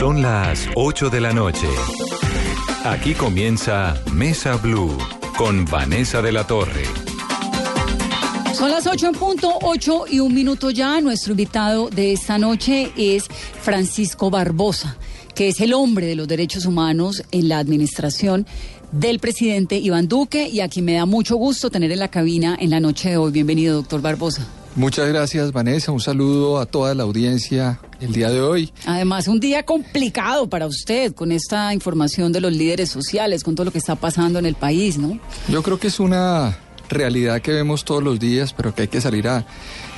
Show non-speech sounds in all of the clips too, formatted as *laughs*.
Son las 8 de la noche. Aquí comienza Mesa Blue con Vanessa de la Torre. Son las 8 en punto, 8 y un minuto ya. Nuestro invitado de esta noche es Francisco Barbosa, que es el hombre de los derechos humanos en la administración del presidente Iván Duque y a quien me da mucho gusto tener en la cabina en la noche de hoy. Bienvenido, doctor Barbosa. Muchas gracias, Vanessa. Un saludo a toda la audiencia el día de hoy. Además, un día complicado para usted con esta información de los líderes sociales, con todo lo que está pasando en el país, ¿no? Yo creo que es una realidad que vemos todos los días, pero que hay que salir a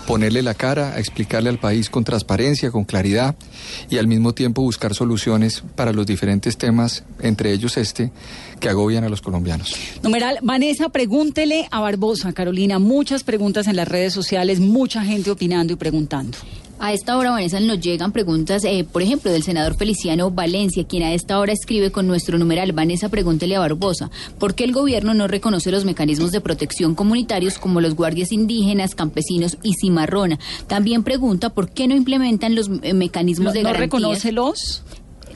ponerle la cara, a explicarle al país con transparencia, con claridad y al mismo tiempo buscar soluciones para los diferentes temas, entre ellos este, que agobian a los colombianos. Numeral, Vanessa, pregúntele a Barbosa, Carolina, muchas preguntas en las redes sociales, mucha gente opinando y preguntando. A esta hora, Vanessa, nos llegan preguntas, eh, por ejemplo, del senador Feliciano Valencia, quien a esta hora escribe con nuestro numeral, Vanessa, pregúntele a Barbosa, ¿por qué el gobierno no reconoce los mecanismos de protección comunitarios como los guardias indígenas, campesinos y cimarrona? También pregunta, ¿por qué no implementan los eh, mecanismos de ¿No garantías? reconoce los?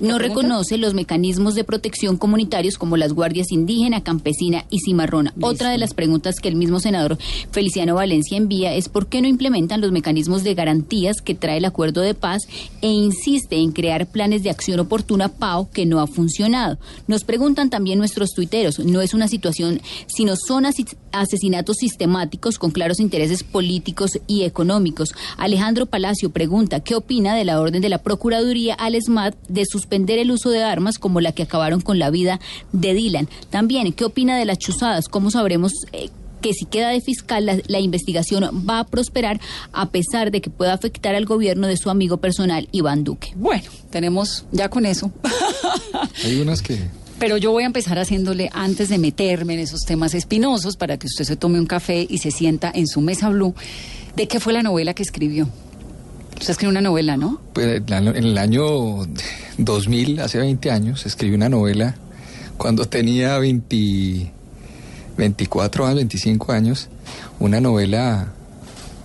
No reconoce los mecanismos de protección comunitarios como las guardias indígena, campesina y cimarrona. Otra de las preguntas que el mismo senador Feliciano Valencia envía es por qué no implementan los mecanismos de garantías que trae el acuerdo de paz e insiste en crear planes de acción oportuna PAO que no ha funcionado. Nos preguntan también nuestros tuiteros, no es una situación, sino son asesinatos sistemáticos con claros intereses políticos y económicos. Alejandro Palacio pregunta, ¿qué opina de la orden de la Procuraduría al SMAT de suspender el uso de armas como la que acabaron con la vida de Dylan? También, ¿qué opina de las chuzadas? ¿Cómo sabremos... eh, que si queda de fiscal la, la investigación va a prosperar a pesar de que pueda afectar al gobierno de su amigo personal Iván Duque. Bueno, tenemos ya con eso. *laughs* Hay unas que... Pero yo voy a empezar haciéndole, antes de meterme en esos temas espinosos, para que usted se tome un café y se sienta en su mesa blue, de qué fue la novela que escribió. Usted escribió una novela, ¿no? pues, en el año 2000, hace 20 años, escribí una novela cuando tenía 20, 24 años, 25 años, una novela,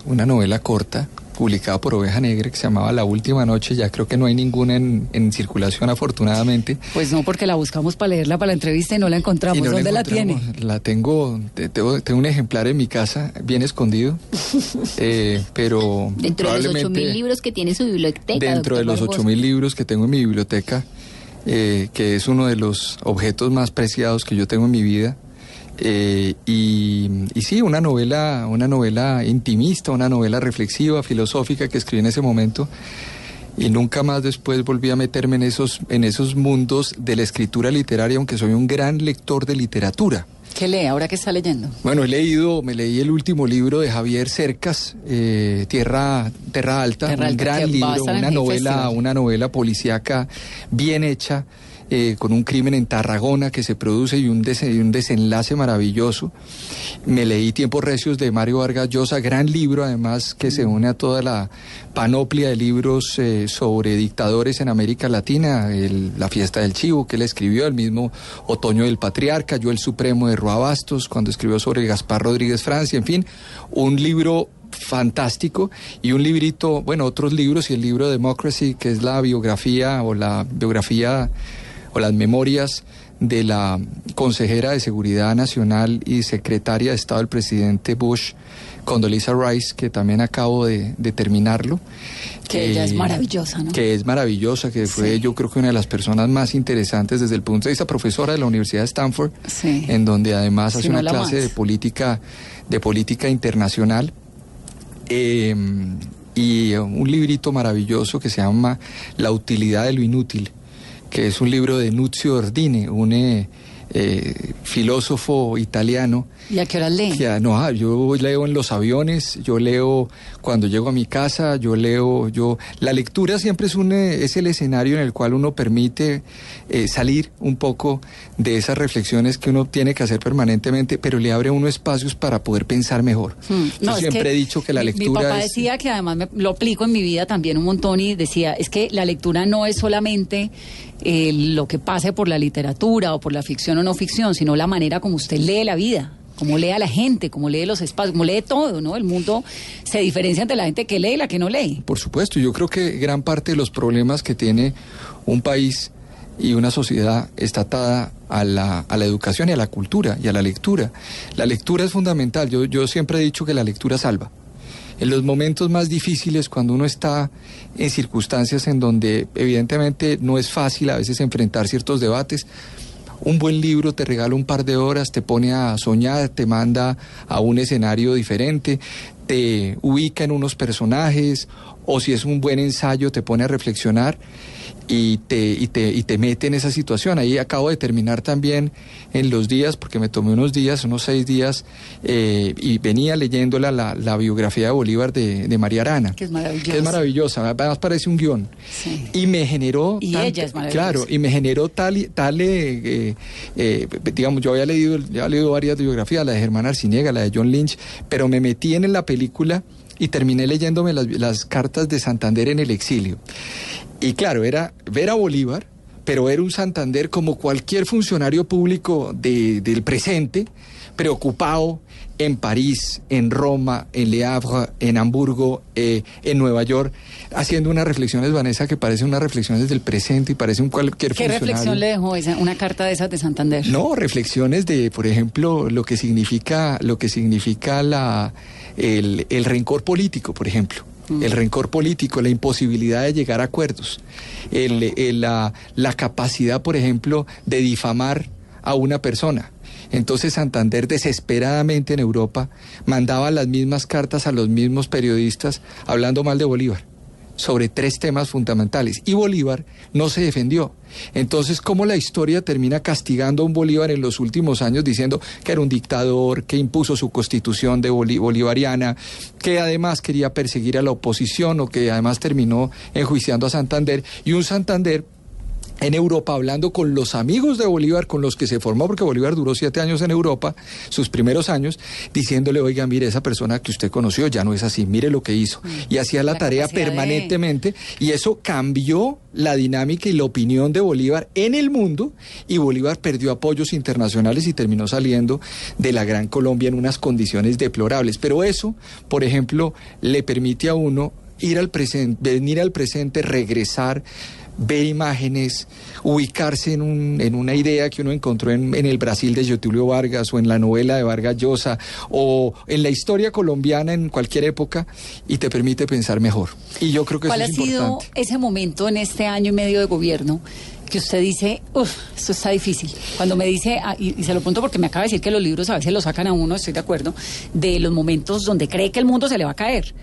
una novela corta publicada por Oveja Negra que se llamaba La Última Noche, ya creo que no hay ninguna en, en circulación afortunadamente. Pues no, porque la buscamos para leerla para la entrevista y no la encontramos. No ¿Dónde la tiene? encontramos. La tengo, te- tengo, tengo un ejemplar en mi casa, bien escondido, *laughs* eh, pero Dentro de los probablemente 8.000 libros que tiene su biblioteca. dentro de los Barbosa. 8.000 libros que tengo en mi biblioteca, eh, que es uno de los objetos más preciados que yo tengo en mi vida. Eh, y, y sí, una novela, una novela intimista, una novela reflexiva, filosófica que escribí en ese momento. Y nunca más después volví a meterme en esos, en esos mundos de la escritura literaria, aunque soy un gran lector de literatura. ¿Qué lee ahora que está leyendo? Bueno, he leído, me leí el último libro de Javier Cercas, eh, Tierra, Tierra Alta, un Alta, gran libro, una el novela, una novela policíaca bien hecha, eh, con un crimen en Tarragona que se produce y un, desenlace maravilloso. Me leí Tiempos Recios de Mario Vargas Llosa, gran libro además que se une a toda la panoplia de libros eh, sobre dictadores en América Latina, La fiesta del chivo que él escribió, el mismo Otoño del Patriarca, Yo el Supremo de Roa Bastos, cuando escribió sobre Gaspar Rodríguez Francia, en fin, un libro fantástico y un librito, bueno, otros libros y el libro Democracy, que es la biografía o la biografía o las memorias de la consejera de Seguridad Nacional y secretaria de Estado del presidente Bush, Condoleezza Rice, que también acabo de, de terminarlo. Que ella es maravillosa, ¿no? Que es maravillosa, que fue Sí. yo creo que una de las personas más interesantes desde el punto de vista profesora de la Universidad de Stanford, Sí. en donde además Si hace no una la clase más. de política, de política internacional. Eh, y eh, un librito maravilloso que se llama La utilidad de lo inútil, que es un libro de Nuzio Ordine, un eh, eh, filósofo italiano ¿Y a qué hora lee? ah, no, ah, yo leo en los aviones, yo leo cuando llego a mi casa, yo leo, yo la lectura siempre es un eh, es el escenario en el cual uno permite eh, salir un poco de esas reflexiones que uno tiene que hacer permanentemente, pero le abre a uno espacios para poder pensar mejor. Hmm. Yo No, es siempre he dicho que la mi- lectura Mi papá es decía que además me- lo aplico en mi vida también un montón y decía, es que la lectura no es solamente eh, lo que pase por la literatura o por la ficción o no ficción, sino la manera como usted lee la vida. Cómo lee a la gente, cómo lee los espacios, cómo lee todo, ¿no? El mundo se diferencia entre la gente que lee y la que no lee. Por supuesto, yo creo que gran parte de los problemas que tiene un país y una sociedad está atada a la, a la educación y a la cultura y a la lectura. La lectura es fundamental. Yo, yo siempre he dicho que la lectura salva. En los momentos más difíciles, cuando uno está en circunstancias en donde evidentemente no es fácil a veces enfrentar ciertos debates, un buen libro te regala un par de horas, te pone a soñar, te manda a un escenario diferente, te ubica en unos personajes, o si es un buen ensayo, te pone a reflexionar y te, y te, y te mete en esa situación. Ahí acabo de terminar también en los días, porque me tomé unos días, unos seis días, eh, y venía leyéndola la, la, biografía de Bolívar de, de, María Arana. Que es maravillosa. Que es maravillosa, además parece un guion. Sí. Y me generó... Y tanta- ella es maravillosa. Claro, y me generó tal, tal eh, eh, eh, digamos, yo había leído, ya había leído varias biografías, la de Germán Arciniega, la de John Lynch, pero me metí en la película y terminé leyéndome las, las cartas de Santander en el exilio. Y claro, era ver a Bolívar, pero era un Santander como cualquier funcionario público de- del presente, preocupado en París, en Roma, en Le Havre, en Hamburgo, eh, en Nueva York, haciendo unas reflexiones, Vanessa, que parecen unas reflexiones del presente y parece un cualquier ¿Qué funcionario. reflexión le dejó esa, una carta de esas de Santander? No, reflexiones de, por ejemplo, lo que significa, lo que significa la, el, el rencor político, por ejemplo. El rencor político, la imposibilidad de llegar a acuerdos, el- la, la capacidad, por ejemplo, de difamar a una persona. Entonces Santander desesperadamente en Europa mandaba las mismas cartas a los mismos periodistas hablando mal de Bolívar sobre tres temas fundamentales y Bolívar no se defendió. Entonces, ¿cómo la historia termina castigando a un Bolívar en los últimos años diciendo que era un dictador, que impuso su constitución de boli- bolivariana, que además quería perseguir a la oposición o que además terminó enjuiciando a Santander y un Santander en Europa hablando con los amigos de Bolívar, con los que se formó, porque Bolívar duró siete años en Europa, sus primeros años, diciéndole, oiga, mire, esa persona que usted conoció ya no es así, mire lo que hizo. Y hacía la, La tarea de- permanentemente, y eso cambió la dinámica y la opinión de Bolívar en el mundo, y Bolívar perdió apoyos internacionales y terminó saliendo de la Gran Colombia en unas condiciones deplorables. Pero eso, por ejemplo, le permite a uno ir al presente, venir al presente, regresar, ver imágenes, ubicarse en, un- en una idea que uno encontró en, en el Brasil de Getulio Vargas o en la novela de Vargas Llosa o en la historia colombiana en cualquier época y te permite pensar mejor. Y yo creo que eso ¿Cuál ha es sido importante. ese momento en este año y medio de gobierno que usted dice, uff, esto está difícil? Cuando me dice, ah, y, y se lo pregunto porque me acaba de decir que los libros a veces lo sacan a uno, estoy de acuerdo, de los momentos donde cree que el mundo se le va a caer.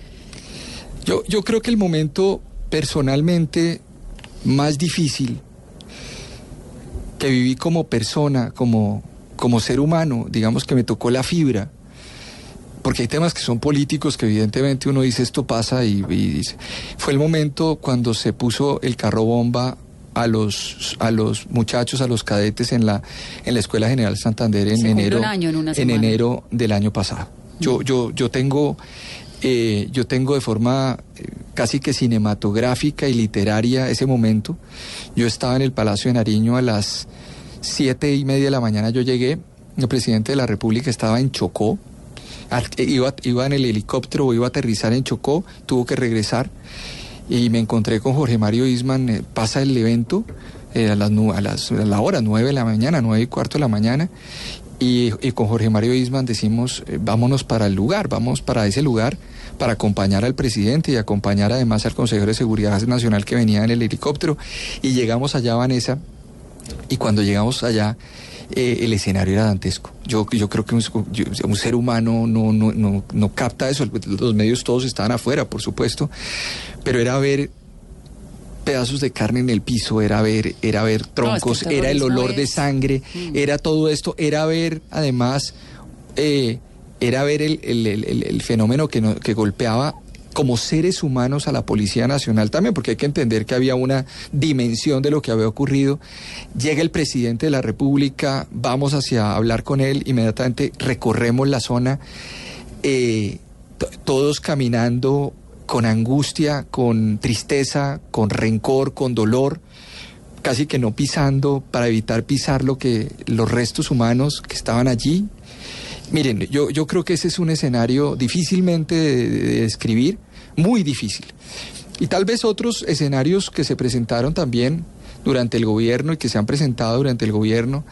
Yo, yo creo que el momento personalmente más difícil que viví como persona, como, como ser humano, digamos que me tocó la fibra, porque hay temas que son políticos que evidentemente uno dice esto pasa y, y dice, fue el momento cuando se puso el carro bomba a los a los muchachos, a los cadetes en la en la Escuela General Santander en Se enero en en enero del año pasado. Yo yo yo tengo eh, yo tengo de forma eh, casi que cinematográfica y literaria ese momento. Yo estaba en el Palacio de Nariño a las siete y media de la mañana. Yo llegué, el presidente de la República estaba en Chocó, iba, iba en el helicóptero, iba a aterrizar en Chocó, tuvo que regresar y me encontré con Jorge Mario Isman, eh, pasa el evento a, las, a, las, a la hora, nueve de la mañana, nueve y cuarto de la mañana, y, con Jorge Mario Isman decimos, eh, vámonos para el lugar, vamos para ese lugar para acompañar al presidente y acompañar además al consejero de Seguridad Nacional que venía en el helicóptero, y llegamos allá, Vanessa, y cuando llegamos allá, eh, el escenario era dantesco. Yo, yo creo que un, un ser humano no, no, no, no capta eso. Los medios todos estaban afuera, por supuesto, pero era ver pedazos de carne en el piso, era ver, era ver troncos, era el olor de sangre, Mm. era todo esto, era ver además, eh, era ver el, el- el- fenómeno que, no- que golpeaba como seres humanos a la Policía Nacional también, porque hay que entender que había una dimensión de lo que había ocurrido. Llega el presidente de la República, vamos hacia hablar con él, inmediatamente recorremos la zona, eh, to- todos caminando con angustia, con tristeza, con rencor, con dolor, casi que no pisando para evitar pisar lo que los restos humanos que estaban allí Miren, yo, yo creo que ese es un escenario difícilmente de, de describir, muy difícil. Y tal vez otros escenarios que se presentaron también durante el gobierno y que se han presentado durante el gobierno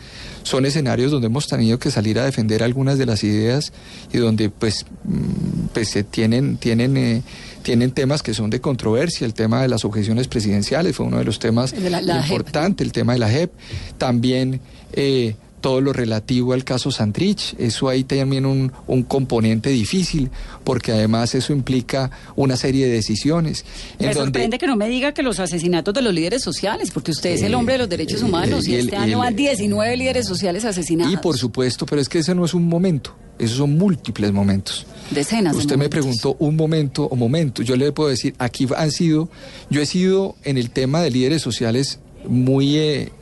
son escenarios donde hemos tenido que salir a defender algunas de las ideas y donde pues, mm, pues se tienen, tienen, eh, tienen temas que son de controversia. El tema de las objeciones presidenciales fue uno de los temas importantes, el tema de la JEP. También eh, todo lo relativo al caso Santrich, eso ahí también un, un componente difícil, porque además eso implica una serie de decisiones. en Me donde- sorprende que no me diga que los asesinatos de los líderes sociales, porque usted es el hombre de los derechos eh, humanos y, el- este año el- van 19 líderes sociales asesinados. Y por supuesto, pero es que ese no es un momento, esos son múltiples momentos. Decenas de Usted me preguntó un momento o momento. Yo le puedo decir, aquí han sido, yo he sido en el tema de líderes sociales muy, eh,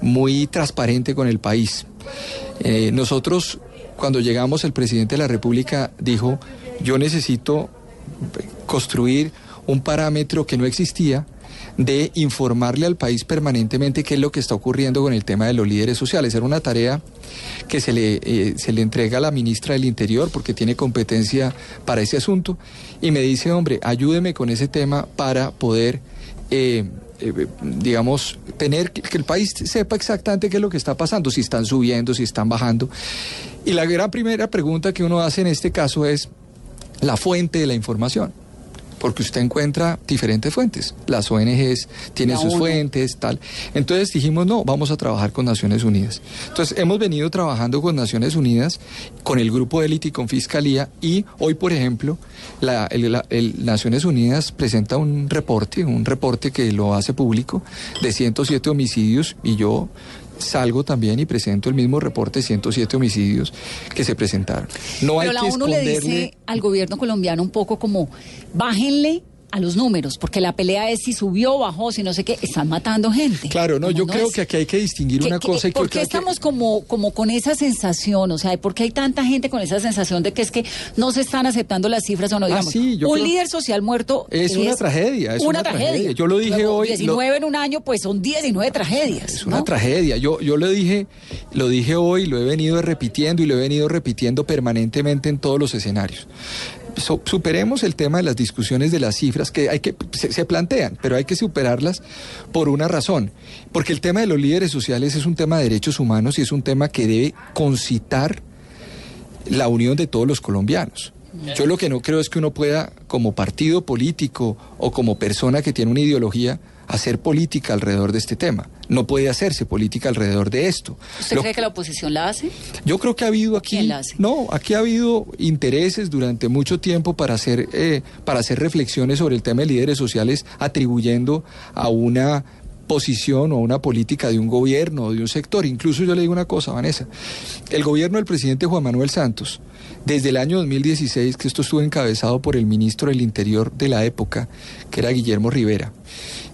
muy transparente con el país. Eh, nosotros, cuando llegamos, el presidente de la República dijo, yo necesito construir un parámetro que no existía de informarle al país permanentemente qué es lo que está ocurriendo con el tema de los líderes sociales. Era una tarea que se le, eh, se le entrega a la ministra del Interior porque tiene competencia para ese asunto y me dice, hombre, ayúdeme con ese tema para poder... eh, eh, digamos, tener que que el país sepa exactamente qué es lo que está pasando, si están subiendo, si están bajando. Y la gran primera pregunta que uno hace en este caso es la fuente de la información. Porque usted encuentra diferentes fuentes. Las ONGs tienen La sus ONU. fuentes, tal. Entonces dijimos, no, vamos a trabajar con Naciones Unidas. Entonces hemos venido trabajando con Naciones Unidas, con el grupo de élite y con Fiscalía. Y hoy, por ejemplo, la, el- la- el Naciones Unidas presenta un reporte, un reporte que lo hace público de 107 homicidios. Y yo salgo también y presento el mismo reporte de 107 homicidios que se presentaron. No hay Pero la que ONU le esconderle... dice al gobierno colombiano un poco como, bájenle a los números, porque la pelea es si subió, bajó, si no sé qué, están matando gente. Claro, no, yo creo es- que aquí hay que distinguir ¿Qué- una qué- cosa y ¿Por qué que- estamos como, como con esa sensación? O sea, ¿por qué hay tanta gente con esa sensación de que es que no se están aceptando las cifras o no? Ah, Digamos, sí, yo un creo- líder social muerto Es una tragedia, es una tragedia. Yo lo dije Luego, hoy, lo- 19 en un año, pues son 19 tragedias. Es una ¿no? tragedia. Yo, yo lo dije, lo dije hoy, lo he venido repitiendo y lo he venido repitiendo permanentemente en todos los escenarios. So- superemos el tema de las discusiones de las cifras que hay que se, se plantean, pero hay que superarlas por una razón, porque el tema de los líderes sociales es un tema de derechos humanos y es un tema que debe concitar la unión de todos los colombianos. Yo lo que no creo es que uno pueda, como partido político o como persona que tiene una ideología, hacer política alrededor de este tema. No puede hacerse política alrededor de esto. ¿Usted Lo- cree que la oposición la hace? yo creo que ha habido aquí, ¿Quién la hace? no, aquí ha habido intereses durante mucho tiempo para hacer, eh, para hacer reflexiones sobre el tema de líderes sociales, atribuyendo a una posición o a una política de un gobierno o de un sector. Incluso yo le digo una cosa, Vanessa, el gobierno del presidente Juan Manuel Santos, desde el año 2016, que esto estuvo encabezado por el ministro del Interior de la época, que era Guillermo Rivera,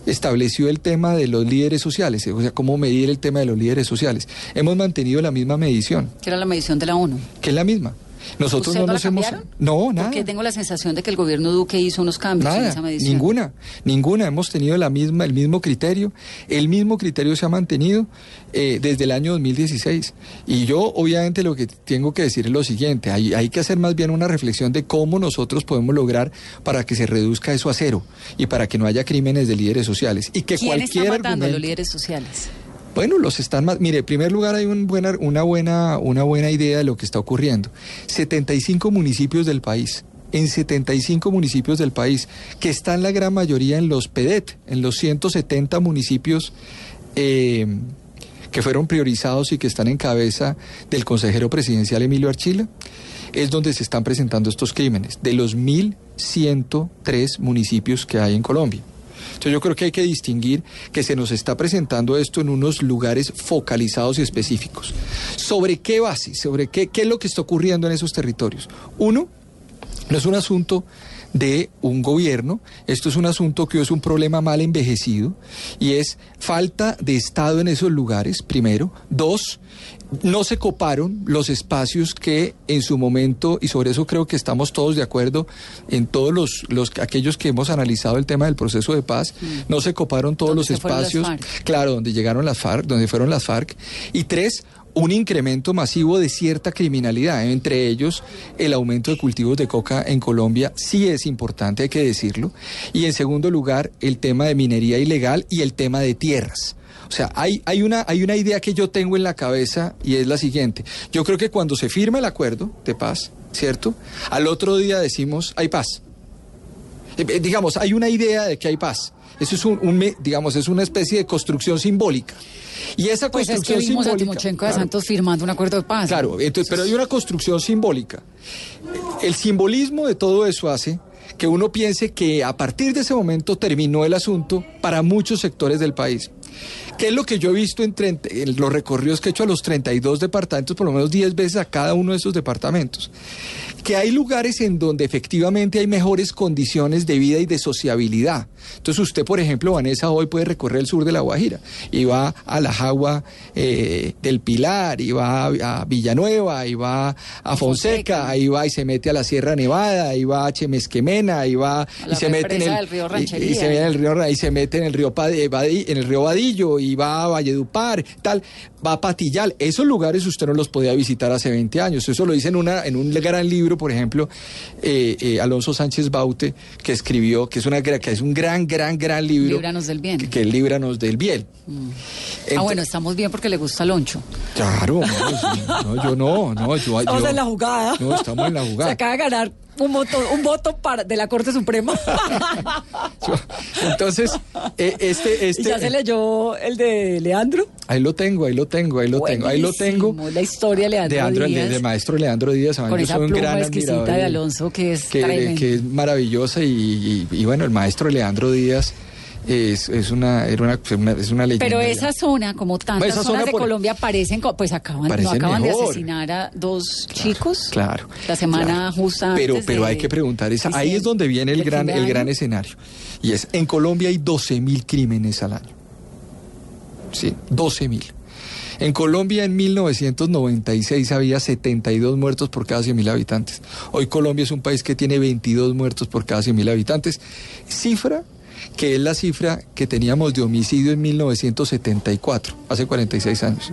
estableció el tema de los líderes sociales, o sea, cómo medir el tema de los líderes sociales. Hemos mantenido la misma medición, Que era la medición de la ONU. que es la misma. Nosotros ¿Usted no nos hemos... No, nada. Porque tengo la sensación de que el gobierno Duque hizo unos cambios en esa medición. ninguna, ninguna. Hemos tenido la misma, el mismo criterio. El mismo criterio se ha mantenido eh, desde el año 2016. Y yo, obviamente, lo que tengo que decir es lo siguiente: hay, hay que hacer más bien una reflexión de cómo nosotros podemos lograr para que se reduzca eso a cero y para que no haya crímenes de líderes sociales y que ¿Quién cualquier está matando a los líderes sociales? Bueno, los están más. Mire, en primer lugar hay un buena, una, buena, una buena idea de lo que está ocurriendo. 75 municipios del país, en 75 municipios del país, que están la gran mayoría en los PEDET, en los 170 municipios eh, que fueron priorizados y que están en cabeza del consejero presidencial Emilio Archila, es donde se están presentando estos crímenes, de los 1.103 municipios que hay en Colombia. Entonces yo creo que hay que distinguir que se nos está presentando esto en unos lugares focalizados y específicos. ¿Sobre qué base? ¿Sobre qué, qué es lo que está ocurriendo en esos territorios? Uno, no es un asunto de un gobierno, esto es un asunto que es un problema mal envejecido y es falta de Estado en esos lugares, primero. Dos, no se coparon los espacios que en su momento, y sobre eso creo que estamos todos de acuerdo en todos los, los aquellos que hemos analizado el tema del proceso de paz, no se coparon todos los espacios, claro, donde llegaron las FARC, donde fueron las FARC. Y tres, un incremento masivo de cierta criminalidad, entre ellos el aumento de cultivos de coca en Colombia sí es importante, hay que decirlo, y en segundo lugar el tema de minería ilegal y el tema de tierras. O sea, hay, hay, una, hay una idea que yo tengo en la cabeza y es la siguiente. Yo creo que cuando se firma el acuerdo de paz, ¿cierto? Al otro día decimos, hay paz. Eh, eh, digamos, hay una idea de que hay paz. Eso es un, digamos, es una especie de construcción simbólica. Y esa pues construcción es que vimos simbólica. a Timochenko de Santos firmando un acuerdo de paz. Claro, entonces, pero hay una construcción simbólica. El simbolismo de todo eso hace que uno piense que a partir de ese momento terminó el asunto para muchos sectores del país. ¿Qué es lo que yo he visto en, los recorridos que he hecho a los 32 departamentos, por lo menos 10 veces a cada uno de esos departamentos? Que hay lugares en donde efectivamente hay mejores condiciones de vida y de sociabilidad. Entonces usted, por ejemplo, Vanessa, hoy puede recorrer el sur de La Guajira y va a la Jagua eh, del Pilar, y va a, Villanueva, y va a Fonseca, ahí va y se mete a la Sierra Nevada, y va a Chemesquemena, y va y se mete en el, río y, se mete en el río y se mete en el río en el río Vadillo y va a Valledupar, tal, va a Patillal. Esos lugares usted no los podía visitar hace 20 años. Eso lo dice en, una, en un gran libro, por ejemplo, eh, eh, Alonso Sánchez Baute, que escribió, que es, una, que es un gran, gran, gran libro. Líbranos del bien. Que, es Líbranos del bien. Mm. ah, bueno, estamos bien porque le gusta Loncho. Claro, no, yo no, no, yo... Estamos en la jugada. No, estamos en la jugada. Se acaba de ganar un voto, un voto para, de la Corte Suprema. *laughs* Entonces, eh, este, este. ya se leyó el de Leandro? Ahí lo tengo, ahí lo tengo, ahí lo tengo, ahí lo tengo. La historia de Leandro, Díaz. De, maestro Leandro Díaz. Con esa un gran exquisita de Alonso que es que, que es maravillosa y, y, bueno, el maestro Leandro Díaz es, es una, era una, es una leyenda. Pero esa zona, como tantas zonas de Colombia, parecen, pues acaban, acaban de asesinar a dos chicos. Claro. La semana justa Pero, pero hay que preguntar, esa, ahí es donde viene el gran, el gran escenario. Y es, en Colombia hay 12 mil crímenes al año. Sí, 12 mil. En Colombia en 1996 había 72 muertos por cada 100.000 habitantes. Hoy Colombia es un país que tiene 22 muertos por cada 100.000 habitantes. Cifra que es la cifra que teníamos de homicidio en 1974, hace 46 años.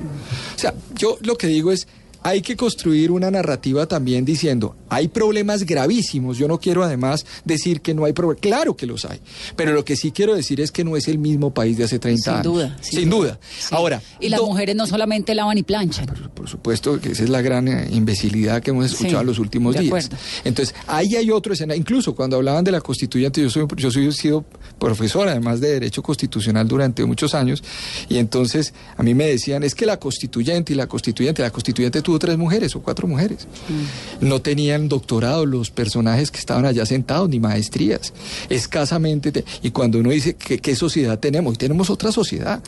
O sea, yo lo que digo es, hay que construir una narrativa también diciendo, hay problemas gravísimos, yo no quiero además decir que no hay problemas, claro que los hay, pero lo que sí quiero decir es que no es el mismo país de hace 30 años. Duda, sin, duda, Ahora, y las mujeres no solamente lavan y planchan. Por, supuesto que esa es la gran eh, imbecilidad que hemos escuchado en los últimos días. Entonces, ahí hay otro escenario, incluso cuando hablaban de la constituyente, yo soy yo soy sido profesor además de derecho constitucional durante muchos años y entonces a mí me decían, es que la constituyente y la constituyente, la constituyente tuvo tres mujeres o cuatro mujeres. Mm. No tenían doctorado los personajes que estaban allá sentados, ni maestrías. Escasamente. y cuando uno dice, ¿qué, sociedad tenemos? Y tenemos otra sociedad.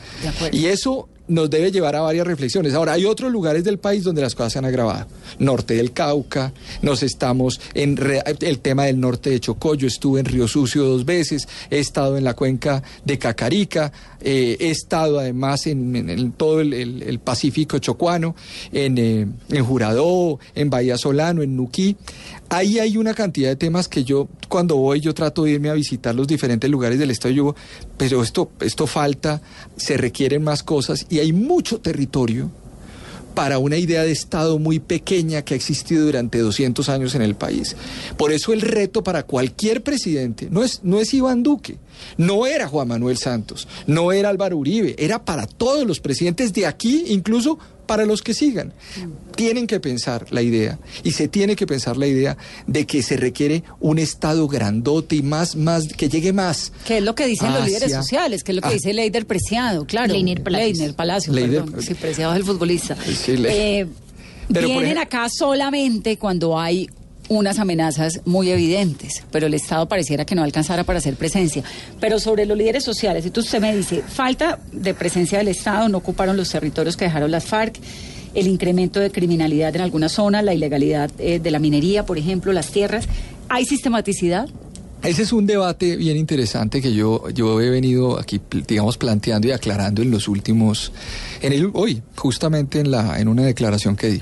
Y eso nos debe llevar a varias reflexiones. Ahora, hay otros lugares del país donde las cosas se han agravado. Norte del Cauca, nos estamos en el tema del norte de Chocó, yo estuve en Río Sucio dos veces, he estado en la cuenca de Cacarica, eh, he estado además en, todo el, Pacífico chocuano, en, eh, en en Bahía Solano, en Nuquí. Ahí hay una cantidad de temas que yo, cuando voy, yo trato de irme a visitar los diferentes lugares del estado. Yo pero esto, esto falta, se requieren más cosas y hay mucho territorio para una idea de Estado muy pequeña que ha existido durante 200 años en el país. Por eso el reto para cualquier presidente no es, no es Iván Duque, no era Juan Manuel Santos, no era Álvaro Uribe, era para todos los presidentes de aquí, incluso para los que sigan. Tienen que pensar la idea y se tiene que pensar la idea de que se requiere un Estado grandote y más, más, que llegue más. Que es lo que dicen los líderes sociales, que es lo que ah. dice Leider Preciado, claro. Leiner Palacios. Leiner Palacios, perdón. Sí, Preciado es el futbolista. eh, vienen acá solamente cuando hay unas amenazas muy evidentes, pero el Estado pareciera que no alcanzara para hacer presencia. Pero sobre los líderes sociales, entonces usted me dice, falta de presencia del Estado, no ocuparon los territorios que dejaron las FARC, el incremento de criminalidad en algunas zonas, la ilegalidad eh, de la minería, por ejemplo, las tierras. ¿Hay sistematicidad? Ese es un debate bien interesante que yo, yo he venido aquí, digamos, planteando y aclarando en los últimos, en el, hoy, justamente en, la, en una declaración que di.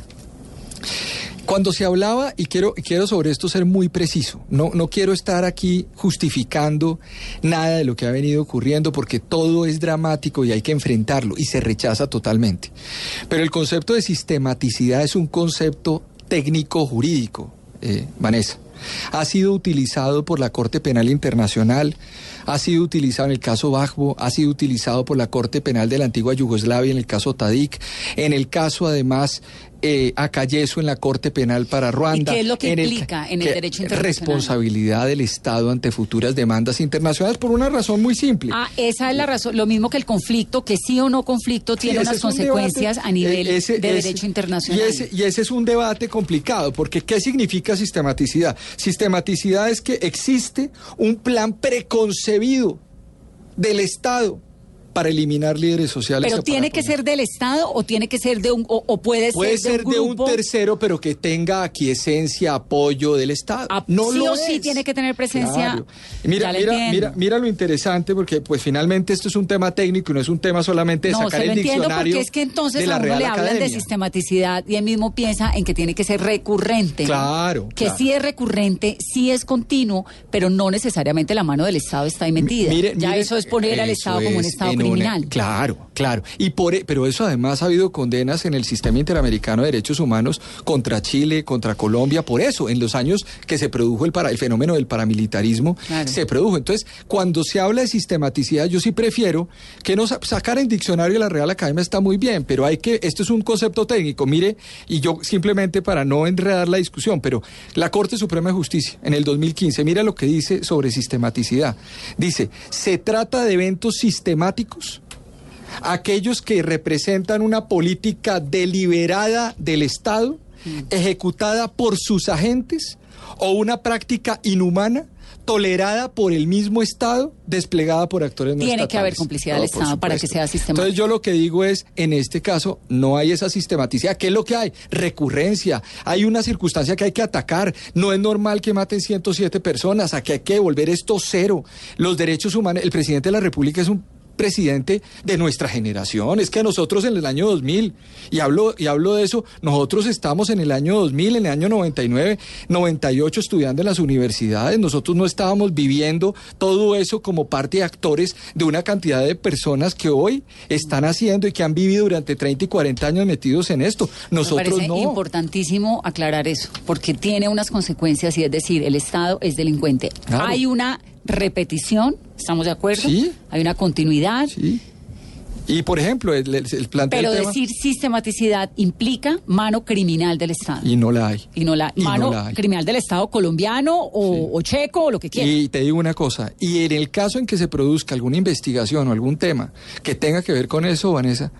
Cuando se hablaba, y quiero, quiero sobre esto ser muy preciso, no, no quiero estar aquí justificando nada de lo que ha venido ocurriendo porque todo es dramático y hay que enfrentarlo y se rechaza totalmente. Pero el concepto de sistematicidad es un concepto técnico jurídico, eh, Vanessa. Ha sido utilizado por la Corte Penal Internacional, ha sido utilizado en el caso Bajbo, ha sido utilizado por la Corte Penal de la antigua Yugoslavia en el caso Tadik, en el caso además eh, a Calleso en la Corte Penal para Ruanda. ¿Y qué es lo que implica en el derecho internacional? Responsabilidad del Estado ante futuras demandas internacionales por una razón muy simple. Ah, esa es la razón. Lo mismo que el conflicto, que sí o no conflicto tiene unas consecuencias a nivel e-, de derecho internacional. Y ese, y ese es un debate complicado, porque ¿qué significa sistematicidad? Sistematicidad es que existe un plan preconcebido del Estado para eliminar líderes sociales. Pero tiene que ser del Estado o tiene que ser de un o, puede, puede ser, de, un, tercero, pero que tenga aquiescencia, apoyo del Estado. Ah, no sí lo o sí tiene que tener presencia. Mira, mira, mira, mira lo interesante porque pues finalmente esto es un tema técnico y no es un tema solamente de no, sacar se lo el entiendo porque es que entonces a uno le hablan de sistematicidad y él mismo piensa en que tiene que ser recurrente. Claro. Que sí es recurrente, sí es continuo, pero no necesariamente la mano del Estado está ahí metida. ya eso es poner al Estado como un Estado claro, claro. Y por, e, pero eso además ha habido condenas en el sistema interamericano de derechos humanos contra Chile, contra Colombia, por eso, en los años que se produjo el, para, el fenómeno del paramilitarismo, se produjo. Entonces, cuando se habla de sistematicidad, yo sí prefiero que no sacar en diccionario la Real Academia está muy bien, pero hay que, esto es un concepto técnico, mire, y yo simplemente para no enredar la discusión, pero la Corte Suprema de Justicia en el 2015, mira lo que dice sobre sistematicidad. Dice, se trata de eventos sistemáticos aquellos que representan una política deliberada del Estado, mm. ejecutada por sus agentes, o una práctica inhumana tolerada por el mismo Estado, desplegada por actores no Tiene que haber complicidad del Estado para que sea sistemático. Entonces yo lo que digo es, en este caso, no hay esa sistematicidad. ¿Qué es lo que hay? Recurrencia. Hay una circunstancia que hay que atacar. No es normal que maten 107 personas. Aquí hay que devolver esto cero. Los derechos humanos, el presidente de la República es un presidente de nuestra generación. Es que nosotros en el año 2000, y hablo, y hablo de eso, nosotros estamos en el año 2000, en el año 99, 98 estudiando en las universidades. Nosotros no estábamos viviendo todo eso como parte de actores de una cantidad de personas que hoy están haciendo y que han vivido durante 30 y 40 años metidos en esto. Nosotros Me parece importantísimo aclarar eso, porque tiene unas consecuencias y es decir, el Estado es delincuente. Hay una repetición, ¿estamos de acuerdo? Sí. Hay una continuidad. Sí. Y por ejemplo, el, el, Pero decir sistematicidad implica mano criminal del Estado. Y no la hay. Y no la, mano criminal del Estado colombiano o, checo o lo que quiera. Y te digo una cosa, y en el caso en que se produzca alguna investigación o algún tema que tenga que ver con eso, Vanessa,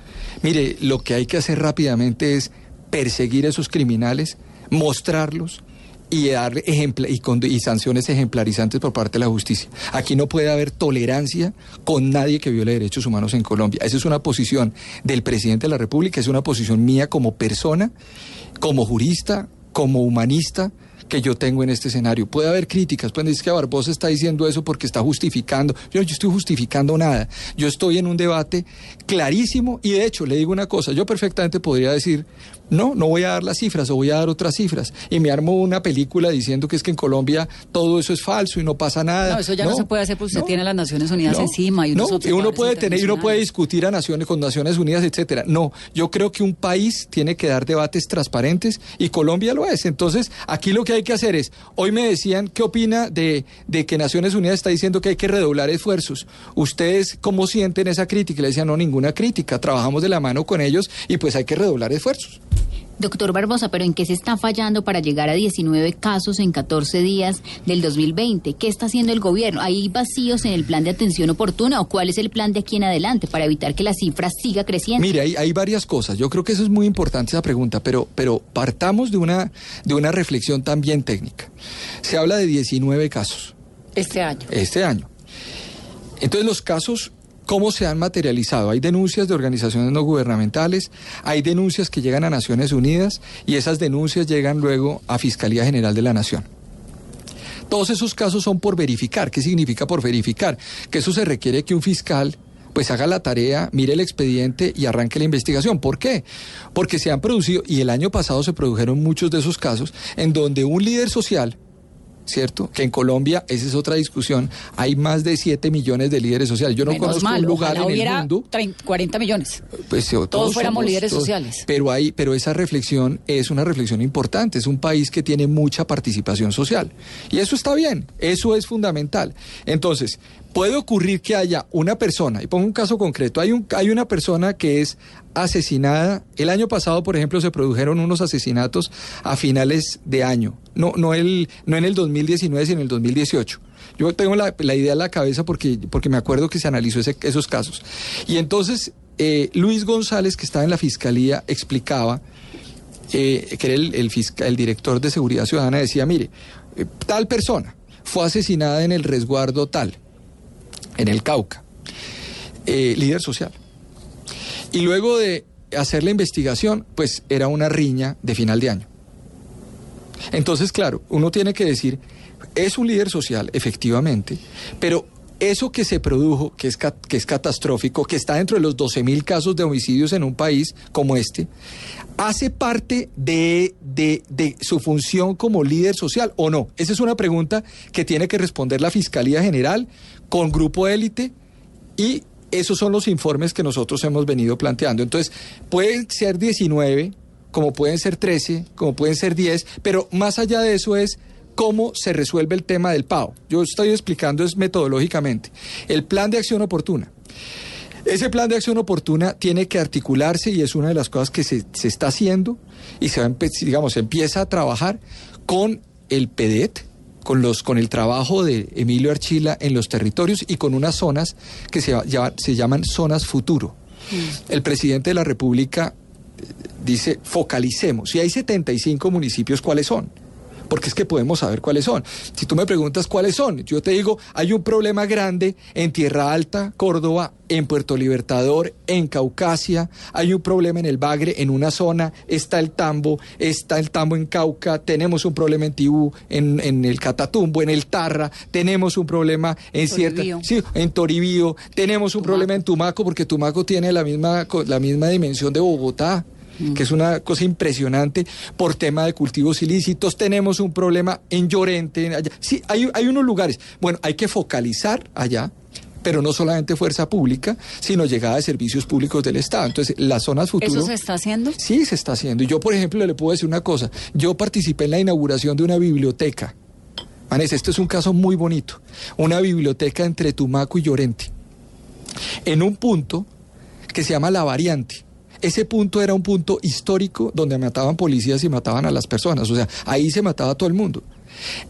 mire, lo que hay que hacer rápidamente es perseguir a esos criminales, mostrarlos, y y, y, sanciones ejemplarizantes por parte de la justicia. Aquí no puede haber tolerancia con nadie que viole derechos humanos en Colombia. Esa es una posición del presidente de la República, es una posición mía como persona, como jurista, como humanista que yo tengo en este escenario. Puede haber críticas, pueden decir que Barbosa está diciendo eso porque está justificando. Yo no estoy justificando nada. Yo estoy en un debate clarísimo y de hecho le digo una cosa, yo perfectamente podría decir, no, no voy a dar las cifras o voy a dar otras cifras. Y me armo una película diciendo que es que en Colombia todo eso es falso y no pasa nada. No, eso ya no, se puede hacer porque usted tiene a las Naciones Unidas encima y no, y uno puede tener y uno puede discutir a naciones con Naciones Unidas, etcétera. No, yo creo que un país tiene que dar debates transparentes y Colombia lo es. Entonces, aquí lo que hay que hacer es, hoy me decían, ¿qué opina de, de que Naciones Unidas está diciendo que hay que redoblar esfuerzos? ¿Ustedes cómo sienten esa crítica? Y le decían, no, ninguna crítica, trabajamos de la mano con ellos y pues hay que redoblar esfuerzos. Doctor Barbosa, pero ¿en qué se está fallando para llegar a 19 casos en 14 días del 2020? ¿Qué está haciendo el gobierno? ¿Hay vacíos en el plan de atención oportuna o cuál es el plan de aquí en adelante para evitar que la cifra siga creciendo? Mire, hay, hay varias cosas. Yo creo que eso es muy importante esa pregunta, pero, pero partamos de una, de una reflexión también técnica. Se habla de 19 casos. Este año. Este año. Entonces los casos ¿Cómo se han materializado? Hay denuncias de organizaciones no gubernamentales, hay denuncias que llegan a Naciones Unidas y esas denuncias llegan luego a Fiscalía General de la Nación. Todos esos casos son por verificar. ¿Qué significa por verificar? Que eso se requiere que un fiscal pues haga la tarea, mire el expediente y arranque la investigación. ¿Por qué? Porque se han producido, y el año pasado se produjeron muchos de esos casos, en donde un líder social, ¿cierto? Que en Colombia, esa es otra discusión, hay más de 7 millones de líderes sociales. Yo no Menos conozco mal, un lugar en el mundo. 30, 40 millones. Pues, eh, Todos fuéramos somos- líderes sociales. Pero hay, pero esa reflexión es una reflexión importante. Es un país que tiene mucha participación social. Y eso está bien, eso es fundamental. Entonces, puede ocurrir que haya una persona, y pongo un caso concreto, hay, un, hay una persona que es asesinada. El año pasado, por ejemplo, se produjeron unos asesinatos a finales de año. No, no, el, no en el 2019, sino en el 2018. Yo tengo la, la idea en la cabeza porque, porque me acuerdo que se analizó ese- esos casos. Y entonces, eh, Luis González, que estaba en la fiscalía, explicaba, eh, que era el, el, fisca- el director de seguridad ciudadana, decía, mire, eh, tal persona fue asesinada en el resguardo tal, en el Cauca, líder social. Y luego de hacer la investigación, pues era una riña de final de año. Entonces, claro, uno tiene que decir, es un líder social, efectivamente, pero eso que se produjo, que es, que es catastrófico, que está dentro de los 12 mil casos de homicidios en un país como este, ¿hace parte de, de- de su función como líder social o no? Esa es una pregunta que tiene que responder la Fiscalía General con grupo élite y esos son los informes que nosotros hemos venido planteando. Entonces, pueden ser 19, como pueden ser 13, como pueden ser 10, pero más allá de eso es cómo se resuelve el tema del PAO. Yo estoy explicando es metodológicamente. El plan de acción oportuna. Ese plan de acción oportuna tiene que articularse y es una de las cosas que se, se está haciendo y se va digamos, se empieza a trabajar con el PEDET, con los con el trabajo de Emilio Archila en los territorios y con unas zonas que se, llama- se llaman zonas futuro. El presidente de la República eh, dice, focalicemos. Si hay 75 municipios, ¿cuáles son? Porque es que podemos saber cuáles son. Si tú me preguntas cuáles son, yo te digo, hay un problema grande en Tierra Alta, Córdoba, en Puerto Libertador, en Caucasia, hay un problema en el Bagre, en una zona, está el Tambo, está el Tambo en Cauca, tenemos un problema en Tibú, en, en el Catatumbo, en el Tarra, tenemos un problema en cierta... Sí, en Toribío, tenemos un problema en Tumaco, porque Tumaco tiene la misma, la misma dimensión de Bogotá que es una cosa impresionante por tema de cultivos ilícitos. Tenemos un problema en Llorente. en allá. Sí, hay, hay unos lugares. Bueno, hay que focalizar allá, pero no solamente fuerza pública, sino llegada de servicios públicos del Estado. Entonces, las zonas futuro... ¿Eso se está haciendo? Sí, se está haciendo. Y yo, por ejemplo, le puedo decir una cosa. Yo participé en la inauguración de una biblioteca. Vanessa, este es un caso muy bonito. Una biblioteca entre Tumaco y Llorente. En un punto que se llama La Variante. Ese punto era un punto histórico donde mataban policías y mataban a las personas. O sea, ahí se mataba a todo el mundo.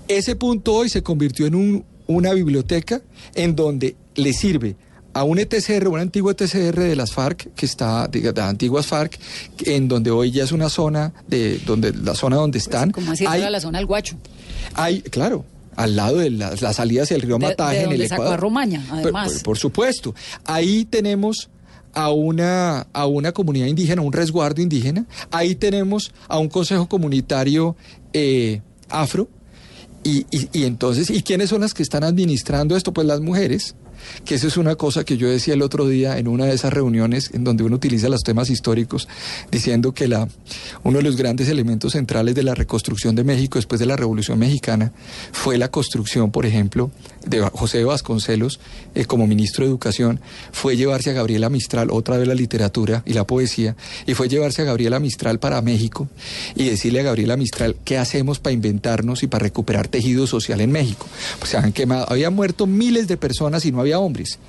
Ese punto hoy se convirtió en un- una biblioteca en donde le sirve a un ETCR, un antiguo ETCR de las FARC, que está, de, de las antiguas FARC, en donde hoy ya es una zona, de donde la zona donde están. Como así hay, toda la zona del Guacho. hay, claro, al lado de las, las salidas del río De- Mataje en el sacó Ecuador. a Romaña, Por- además. Por, por supuesto. Ahí tenemos a una, a una comunidad indígena, un resguardo indígena. Ahí tenemos a un consejo comunitario eh, afro. Y, y- y entonces, ¿y quiénes son las que están administrando esto? Pues las mujeres, que eso es una cosa que yo decía el otro día en una de esas reuniones en donde uno utiliza los temas históricos, diciendo que la, uno de los grandes elementos centrales de la reconstrucción de México después de la Revolución Mexicana fue la construcción, por ejemplo, de José Vasconcelos eh, como ministro de Educación, fue llevarse a Gabriela Mistral, otra vez la literatura y la poesía, y fue llevarse a Gabriela Mistral para México y decirle a Gabriela Mistral qué hacemos para inventarnos y para recuperar tejido social en México. Pues se han quemado, habían muerto miles de personas y no había hombres.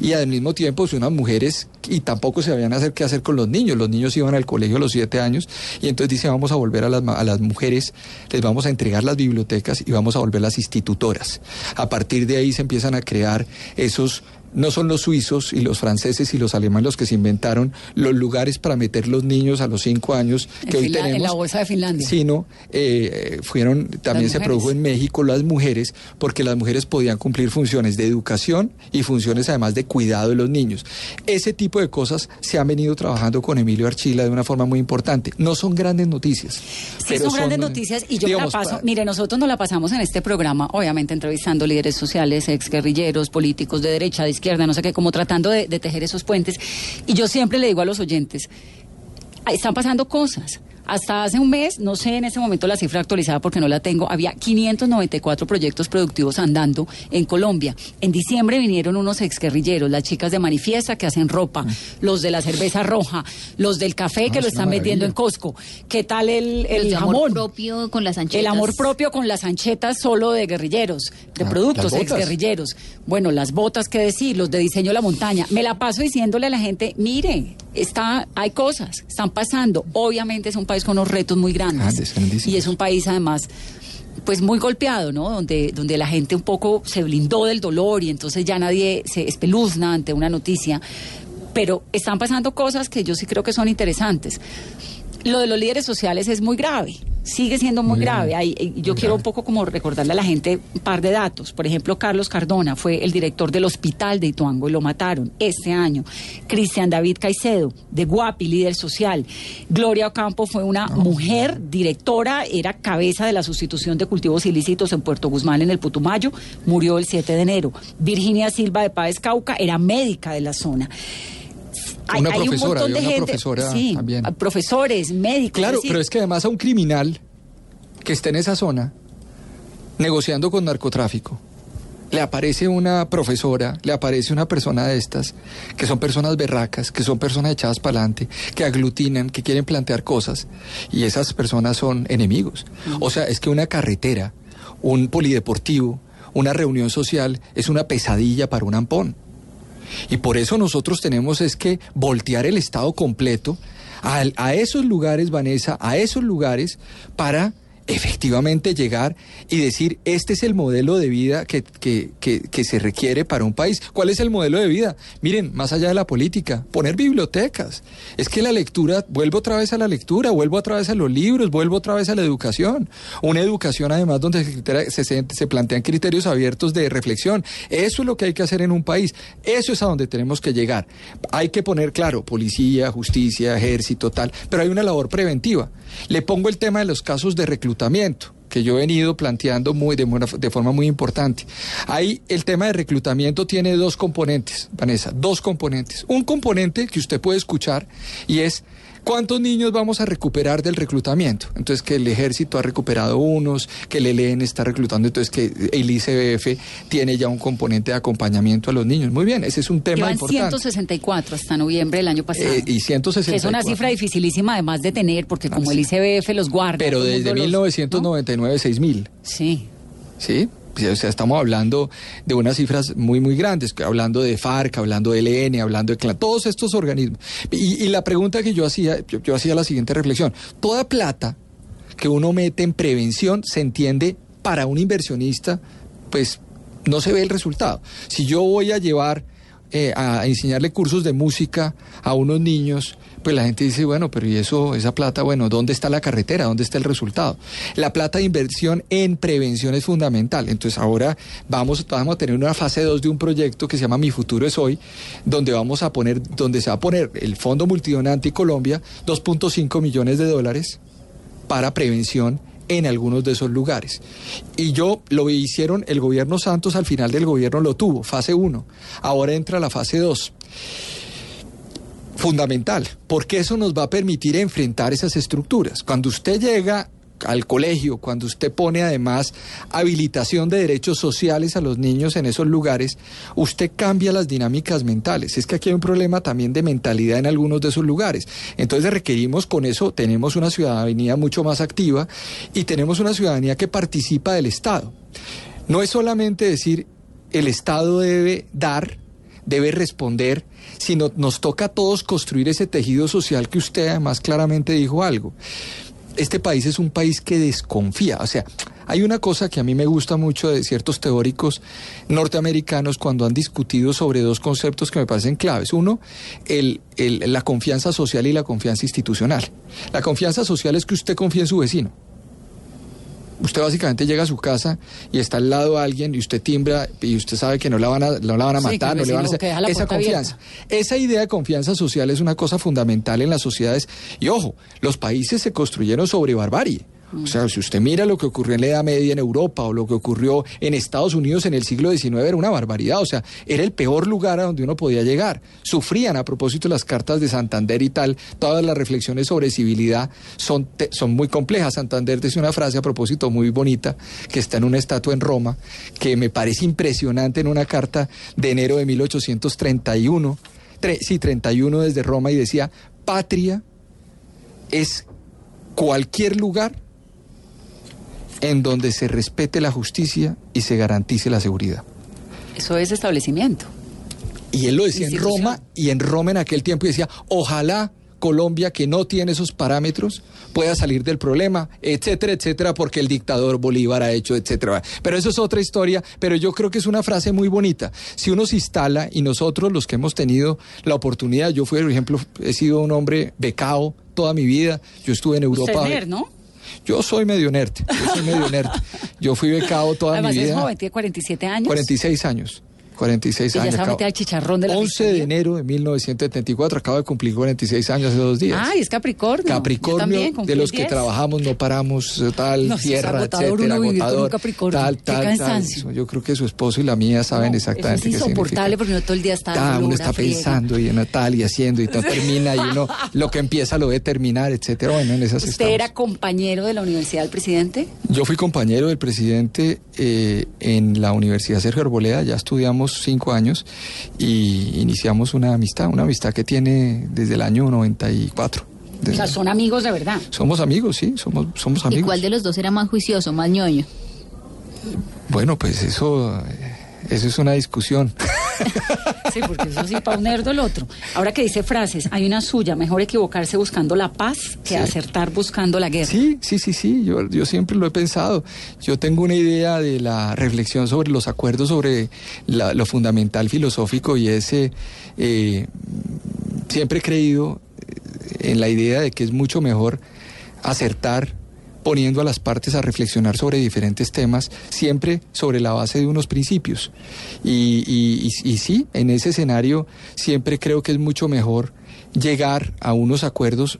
Y al mismo tiempo, pues, unas mujeres, y tampoco se sabían hacer qué hacer con los niños. Los niños iban al colegio a los siete años, y entonces dice, vamos a volver a las, a las mujeres, les vamos a entregar las bibliotecas y vamos a volverlas institutoras. A partir de ahí se empiezan a crear esos no son los suizos y los franceses y los alemanes los que se inventaron los lugares para meter los niños a los cinco años En que hoy Finla- en tenemos. la bolsa de Finlandia. Sino eh, fueron, también se produjo en México las mujeres, porque las mujeres podían cumplir funciones de educación y funciones además de cuidado de los niños. Ese tipo de cosas se han venido trabajando con Emilio Archila de una forma muy importante. No son grandes noticias. Sí, pero son grandes noticias y yo digamos, la paso. pa- Mire, nosotros nos la pasamos en este programa, obviamente entrevistando líderes sociales, exguerrilleros, políticos de derecha, de izquierda, no sé qué, como tratando de, tejer esos puentes. Y yo siempre le digo a los oyentes, están pasando cosas. Hasta hace un mes, no sé en ese momento la cifra actualizada porque no la tengo, había 594 proyectos productivos andando en Colombia. En diciembre vinieron unos exguerrilleros, las chicas de Manifiesta que hacen ropa, Mm. los de la cerveza roja, los del café que Ah, lo es una están vendiendo en. Costco. ¿Qué tal el, el el amor propio con las anchetas. El amor propio con las anchetas solo de guerrilleros, de Ah, productos exguerrilleros. Bueno, las botas, qué decir, los de diseño de la montaña. Me la paso diciéndole a la gente, mire, está, hay cosas, están pasando. Obviamente es un país con unos retos muy grandes. Grandes, grandísimos. y es un país además pues muy golpeado, ¿no? Donde, donde la gente un poco se blindó del dolor y entonces ya nadie se espeluzna ante una noticia. Pero están pasando cosas que yo sí creo que son interesantes. Lo de los líderes sociales es muy grave, sigue siendo muy, Muy grave. Ahí, eh, yo Muy quiero grave. un poco como recordarle a la gente un par de datos. Por ejemplo, Carlos Cardona fue el director del hospital de Ituango y lo mataron este año. Cristian David Caicedo, de Guapi, líder social. Gloria Ocampo fue una mujer directora, era cabeza de la sustitución de cultivos ilícitos en Puerto Guzmán en el Putumayo, murió el 7 de enero. Virginia Silva de Páez Cauca era médica de la zona. Una profesora, había una profesora sí, también. profesores, médicos. Claro, decir, pero es que además a un criminal que esté en esa zona negociando con narcotráfico, le aparece una profesora, le aparece una persona de estas, que son personas berracas, que son personas echadas para adelante, que aglutinan, que quieren plantear cosas, y esas personas son enemigos. O sea, es que una carretera, un polideportivo, una reunión social es una pesadilla para un ampón. Y por eso nosotros tenemos es que voltear el Estado completo a, a esos lugares, Vanessa, a esos lugares para efectivamente llegar y decir, este es el modelo de vida que, que, que, se requiere para un país. ¿Cuál es el modelo de vida? Miren, más allá de la política, poner bibliotecas. Es que la lectura, vuelvo otra vez a la lectura, vuelvo otra vez a los libros, vuelvo otra vez a la educación. Una educación además donde se, se, se plantean criterios abiertos de reflexión. Eso es lo que hay que hacer en un país. Eso es a donde tenemos que llegar. Hay que poner, claro, policía, justicia, ejército, tal, pero hay una labor preventiva. Le pongo el tema de los casos de reclutamiento que yo he venido planteando muy, de, de, forma muy importante. Ahí el tema de reclutamiento tiene dos componentes, Vanessa, dos componentes. Un componente que usted puede escuchar y es ¿Cuántos niños vamos a recuperar del reclutamiento? Entonces, que el ejército ha recuperado unos, que el ELN está reclutando, entonces que el ICBF tiene ya un componente de acompañamiento a los niños. Muy bien, ese es un tema Llevan importante. 164 hasta noviembre del año pasado. Eh, y 164. Que es una cifra dificilísima además de tener, porque como el ICBF los guarda. Pero desde 1999, ¿no? 6.000. Sí. ¿Sí? O sea, estamos hablando de unas cifras muy, muy grandes, hablando de FARC, hablando de ELN, hablando de CLAN, todos estos organismos. Y, y, la pregunta que yo hacía, yo, yo hacía la siguiente reflexión. Toda plata que uno mete en prevención se entiende para un inversionista, pues no se ve el resultado. Si yo voy a llevar eh, a enseñarle cursos de música a unos niños, pues la gente dice, bueno, pero y eso, esa plata, bueno, ¿dónde está la carretera? ¿Dónde está el resultado? La plata de inversión en prevención es fundamental. Entonces ahora vamos, vamos a tener una fase 2 de un proyecto que se llama Mi Futuro es Hoy, donde vamos a poner, donde se va a poner el Fondo Multidonante Colombia, 2.5 millones de dólares para prevención en algunos de esos lugares. Y yo lo hicieron, el gobierno Santos al final del gobierno lo tuvo, fase 1. Ahora entra la fase 2 fundamental, porque eso nos va a permitir enfrentar esas estructuras. Cuando usted llega al colegio, cuando usted pone además habilitación de derechos sociales a los niños en esos lugares, usted cambia las dinámicas mentales. Es que aquí hay un problema también de mentalidad en algunos de esos lugares. Entonces requerimos con eso, tenemos una ciudadanía mucho más activa y tenemos una ciudadanía que participa del Estado. No es solamente decir el Estado debe dar, debe responder, sino nos toca a todos construir ese tejido social que usted además claramente dijo algo. Este país es un país que desconfía, o sea, hay una cosa que a mí me gusta mucho de ciertos teóricos norteamericanos cuando han discutido sobre dos conceptos que me parecen claves. Uno, el, la confianza social y la confianza institucional. La confianza social es que usted confía en su vecino. Usted básicamente llega a su casa y está al lado de alguien y usted timbra y usted sabe que no la van a, no la van a matar, sí, no le van a hacer esa confianza. Abierta. Esa idea de confianza social es una cosa fundamental en las sociedades. Y ojo, los países se construyeron sobre barbarie. O sea, si usted mira lo que ocurrió en la Edad Media en Europa o lo que ocurrió en Estados Unidos en el siglo XIX, era una barbaridad. O sea, era el peor lugar a donde uno podía llegar. Sufrían a propósito las cartas de Santander y tal. Todas las reflexiones sobre civilidad son, son muy complejas. Santander dice una frase a propósito muy bonita que está en una estatua en Roma, que me parece impresionante en una carta de enero de 1831. sí, 31 desde Roma y decía, patria es cualquier lugar en donde se respete la justicia y se garantice la seguridad. Eso es establecimiento. Y él lo decía en Roma y en Roma en aquel tiempo decía, ojalá Colombia, que no tiene esos parámetros, pueda salir del problema, etcétera, etcétera, porque el dictador Bolívar ha hecho, etcétera. Pero eso es otra historia, pero yo creo que es una frase muy bonita. Si uno se instala y nosotros los que hemos tenido la oportunidad, yo fui, por ejemplo, he sido un hombre becado toda mi vida, yo estuve en Europa. Usted ¿no? Yo soy medio nerd, yo soy medio nerd. Yo fui becado toda mi vida. Además es joven, tiene 47 años. 46 años. 46 y años. Ya mete al chicharrón de la 11 de enero de 1974, acabo de cumplir 46 años hace dos días. Ah, es Capricornio. Capricornio, de los que trabajamos, no paramos, eh, tal, tierra, etcétera, agotador, tal, tal, cansancio. tal. Yo creo que su esposo y la mía saben exactamente eso es insoportable porque uno todo el día está. Ah, uno está pensando y en tal y haciendo y todo *laughs* termina y uno lo que empieza lo ve terminar, etcétera. Bueno, en esas ¿Usted era compañero de la Universidad del Presidente? Yo fui compañero del presidente eh, en la Universidad Sergio Arboleda, ya estudiamos cinco años y iniciamos una amistad, una amistad que tiene desde el año 94. O sea, son amigos de verdad. Somos amigos, sí, somos, somos amigos. ¿Y cuál de los dos era más juicioso, más ñoño? Bueno, pues eso, eso es una discusión. *laughs* Sí, porque eso sí, para un nerdo el otro. Ahora que dice frases, hay una suya, mejor equivocarse buscando la paz que acertar buscando la guerra. Sí, sí, sí, sí, yo, yo siempre lo he pensado. Yo tengo una idea de la reflexión sobre los acuerdos, sobre lo fundamental filosófico y ese, eh, siempre he creído en la idea de que es mucho mejor acertar poniendo a las partes a reflexionar sobre diferentes temas, siempre sobre la base de unos principios. Y, sí, en ese escenario siempre creo que es mucho mejor llegar a unos acuerdos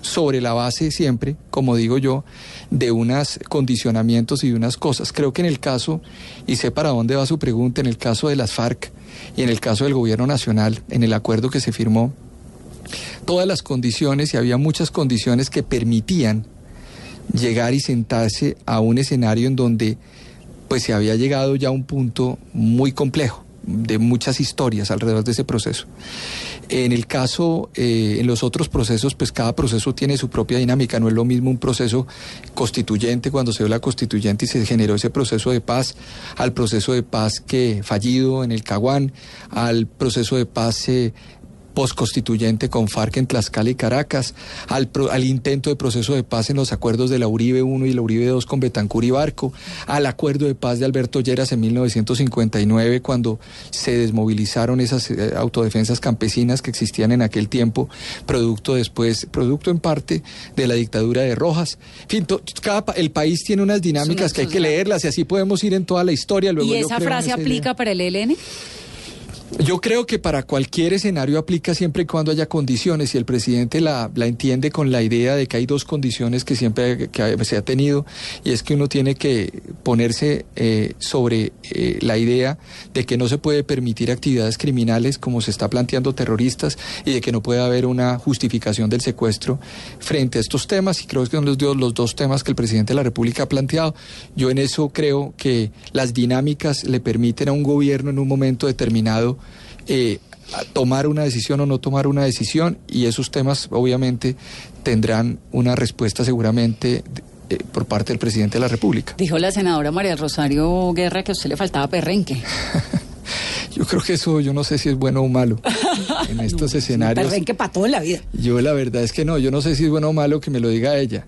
sobre la base siempre, como digo yo, de unos condicionamientos y de unas cosas. Creo que en el caso, y sé para dónde va su pregunta, en el caso de las FARC y en el caso del gobierno nacional, en el acuerdo que se firmó, todas las condiciones y había muchas condiciones que permitían llegar y sentarse a un escenario en donde pues se había llegado ya a un punto muy complejo de muchas historias alrededor de ese proceso. En el caso, eh, en los otros procesos, pues cada proceso tiene su propia dinámica. No es lo mismo un proceso constituyente cuando se dio la constituyente y se generó ese proceso de paz, al proceso de paz que fallido en el Caguán, al proceso de paz eh, postconstituyente con FARC en Tlaxcala y Caracas, al, al, intento de proceso de paz en los acuerdos de la Uribe 1 y la Uribe 2 con Betancur y Barco, al acuerdo de paz de Alberto Lleras en 1959 cuando se desmovilizaron esas eh, autodefensas campesinas que existían en aquel tiempo, producto después, producto en parte de la dictadura de Rojas. En fin, cada, el país tiene unas dinámicas que hay que leerlas y así podemos ir en toda la historia. Luego ¿Y esa frase aplica para el ELN? Yo creo que para cualquier escenario aplica siempre y cuando haya condiciones y el presidente la, entiende con la idea de que hay dos condiciones que siempre que se ha tenido y es que uno tiene que ponerse eh, sobre eh, la idea de que no se puede permitir actividades criminales como se está planteando terroristas y de que no puede haber una justificación del secuestro frente a estos temas y creo que son los, los dos temas que el presidente de la República ha planteado. Yo en eso creo que las dinámicas le permiten a un gobierno en un momento determinado eh, tomar una decisión o no tomar una decisión y esos temas obviamente tendrán una respuesta seguramente eh, por parte del presidente de la República. Dijo la senadora María Rosario Guerra que a usted le faltaba perrenque. *laughs* Yo creo que eso, yo no sé si es bueno o malo en *laughs* estos escenarios. Perrenque para toda la vida. Yo la verdad es que no, yo no sé si es bueno o malo que me lo diga ella.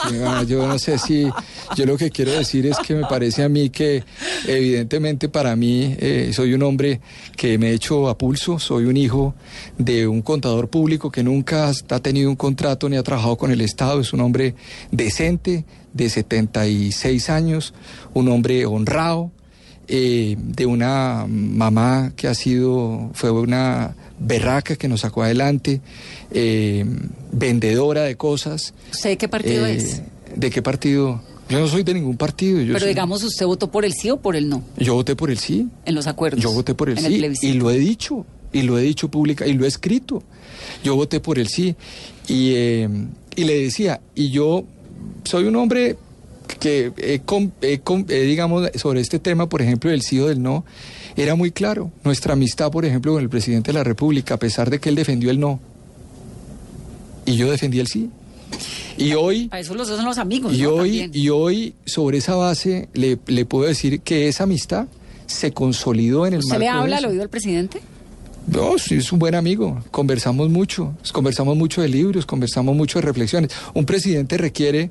*laughs* yo no sé si, yo lo que quiero decir es que me parece a mí que evidentemente para mí eh, soy un hombre que me he hecho a pulso, soy un hijo de un contador público que nunca ha tenido un contrato ni ha trabajado con el Estado, es un hombre decente, de 76 años, un hombre honrado, eh, de una mamá que ha sido, fue una berraca que nos sacó adelante, eh, vendedora de cosas. ¿Usted qué partido eh, es? ¿De qué partido? Yo no soy de ningún partido. Pero soy... digamos, ¿usted votó por el sí o por el no? Yo voté por el sí. En los acuerdos. Yo voté por el sí. y lo he dicho. Y lo he dicho pública. Y lo he escrito. Yo voté por el sí. Y, eh, y le decía, y yo soy un hombre que, eh, digamos, sobre este tema, por ejemplo, del sí o del no, era muy claro. Nuestra amistad, por ejemplo, con el presidente de la República, a pesar de que él defendió el no. Y yo defendí el sí. Y hoy... A eso los son los amigos. Y, hoy, y hoy, sobre esa base, le, puedo decir que esa amistad se consolidó en el ¿Usted le habla al oído al presidente? No, sí, es un buen amigo. Conversamos mucho. Conversamos mucho de libros, conversamos mucho de reflexiones. Un presidente requiere.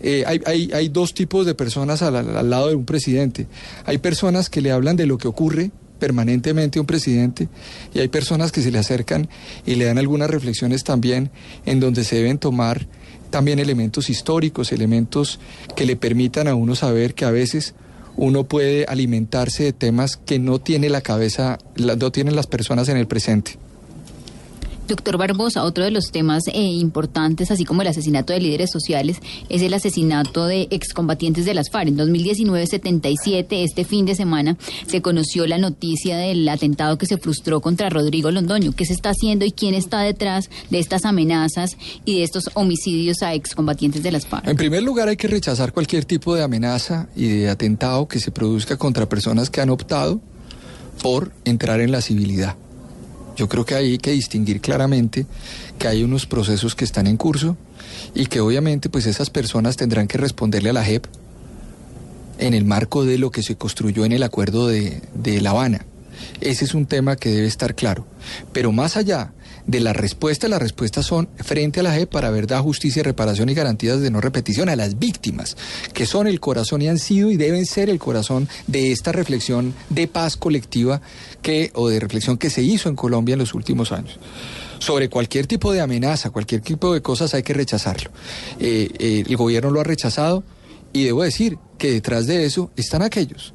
Eh, hay, hay, hay, dos tipos de personas al, al, lado de un presidente. Hay personas que le hablan de lo que ocurre permanentemente un presidente y hay personas que se le acercan y le dan algunas reflexiones también en donde se deben tomar también elementos históricos, elementos que le permitan a uno saber que a veces uno puede alimentarse de temas que no tiene la cabeza, no tienen las personas en el presente. Doctor Barbosa, otro de los temas eh, importantes, así como el asesinato de líderes sociales, es el asesinato de excombatientes de las FARC. En 2019-77, este fin de semana, se conoció la noticia del atentado que se frustró contra Rodrigo Londoño. ¿Qué se está haciendo y quién está detrás de estas amenazas y de estos homicidios a excombatientes de las FARC? En primer lugar, hay que rechazar cualquier tipo de amenaza y de atentado que se produzca contra personas que han optado por entrar en la civilidad. Yo creo que hay que distinguir claramente que hay unos procesos que están en curso y que obviamente pues esas personas tendrán que responderle a la JEP en el marco de lo que se construyó en el acuerdo de, de La Habana. Ese es un tema que debe estar claro. Pero más allá de la respuesta, las respuestas son frente a la JEP para verdad, justicia, reparación y garantías de no repetición a las víctimas, que son el corazón y han sido y deben ser el corazón de esta reflexión de paz colectiva que, o de reflexión que se hizo en Colombia en los últimos años sobre cualquier tipo de amenaza, cualquier tipo de cosas hay que rechazarlo. Eh, eh, el gobierno lo ha rechazado y debo decir que detrás de eso están aquellos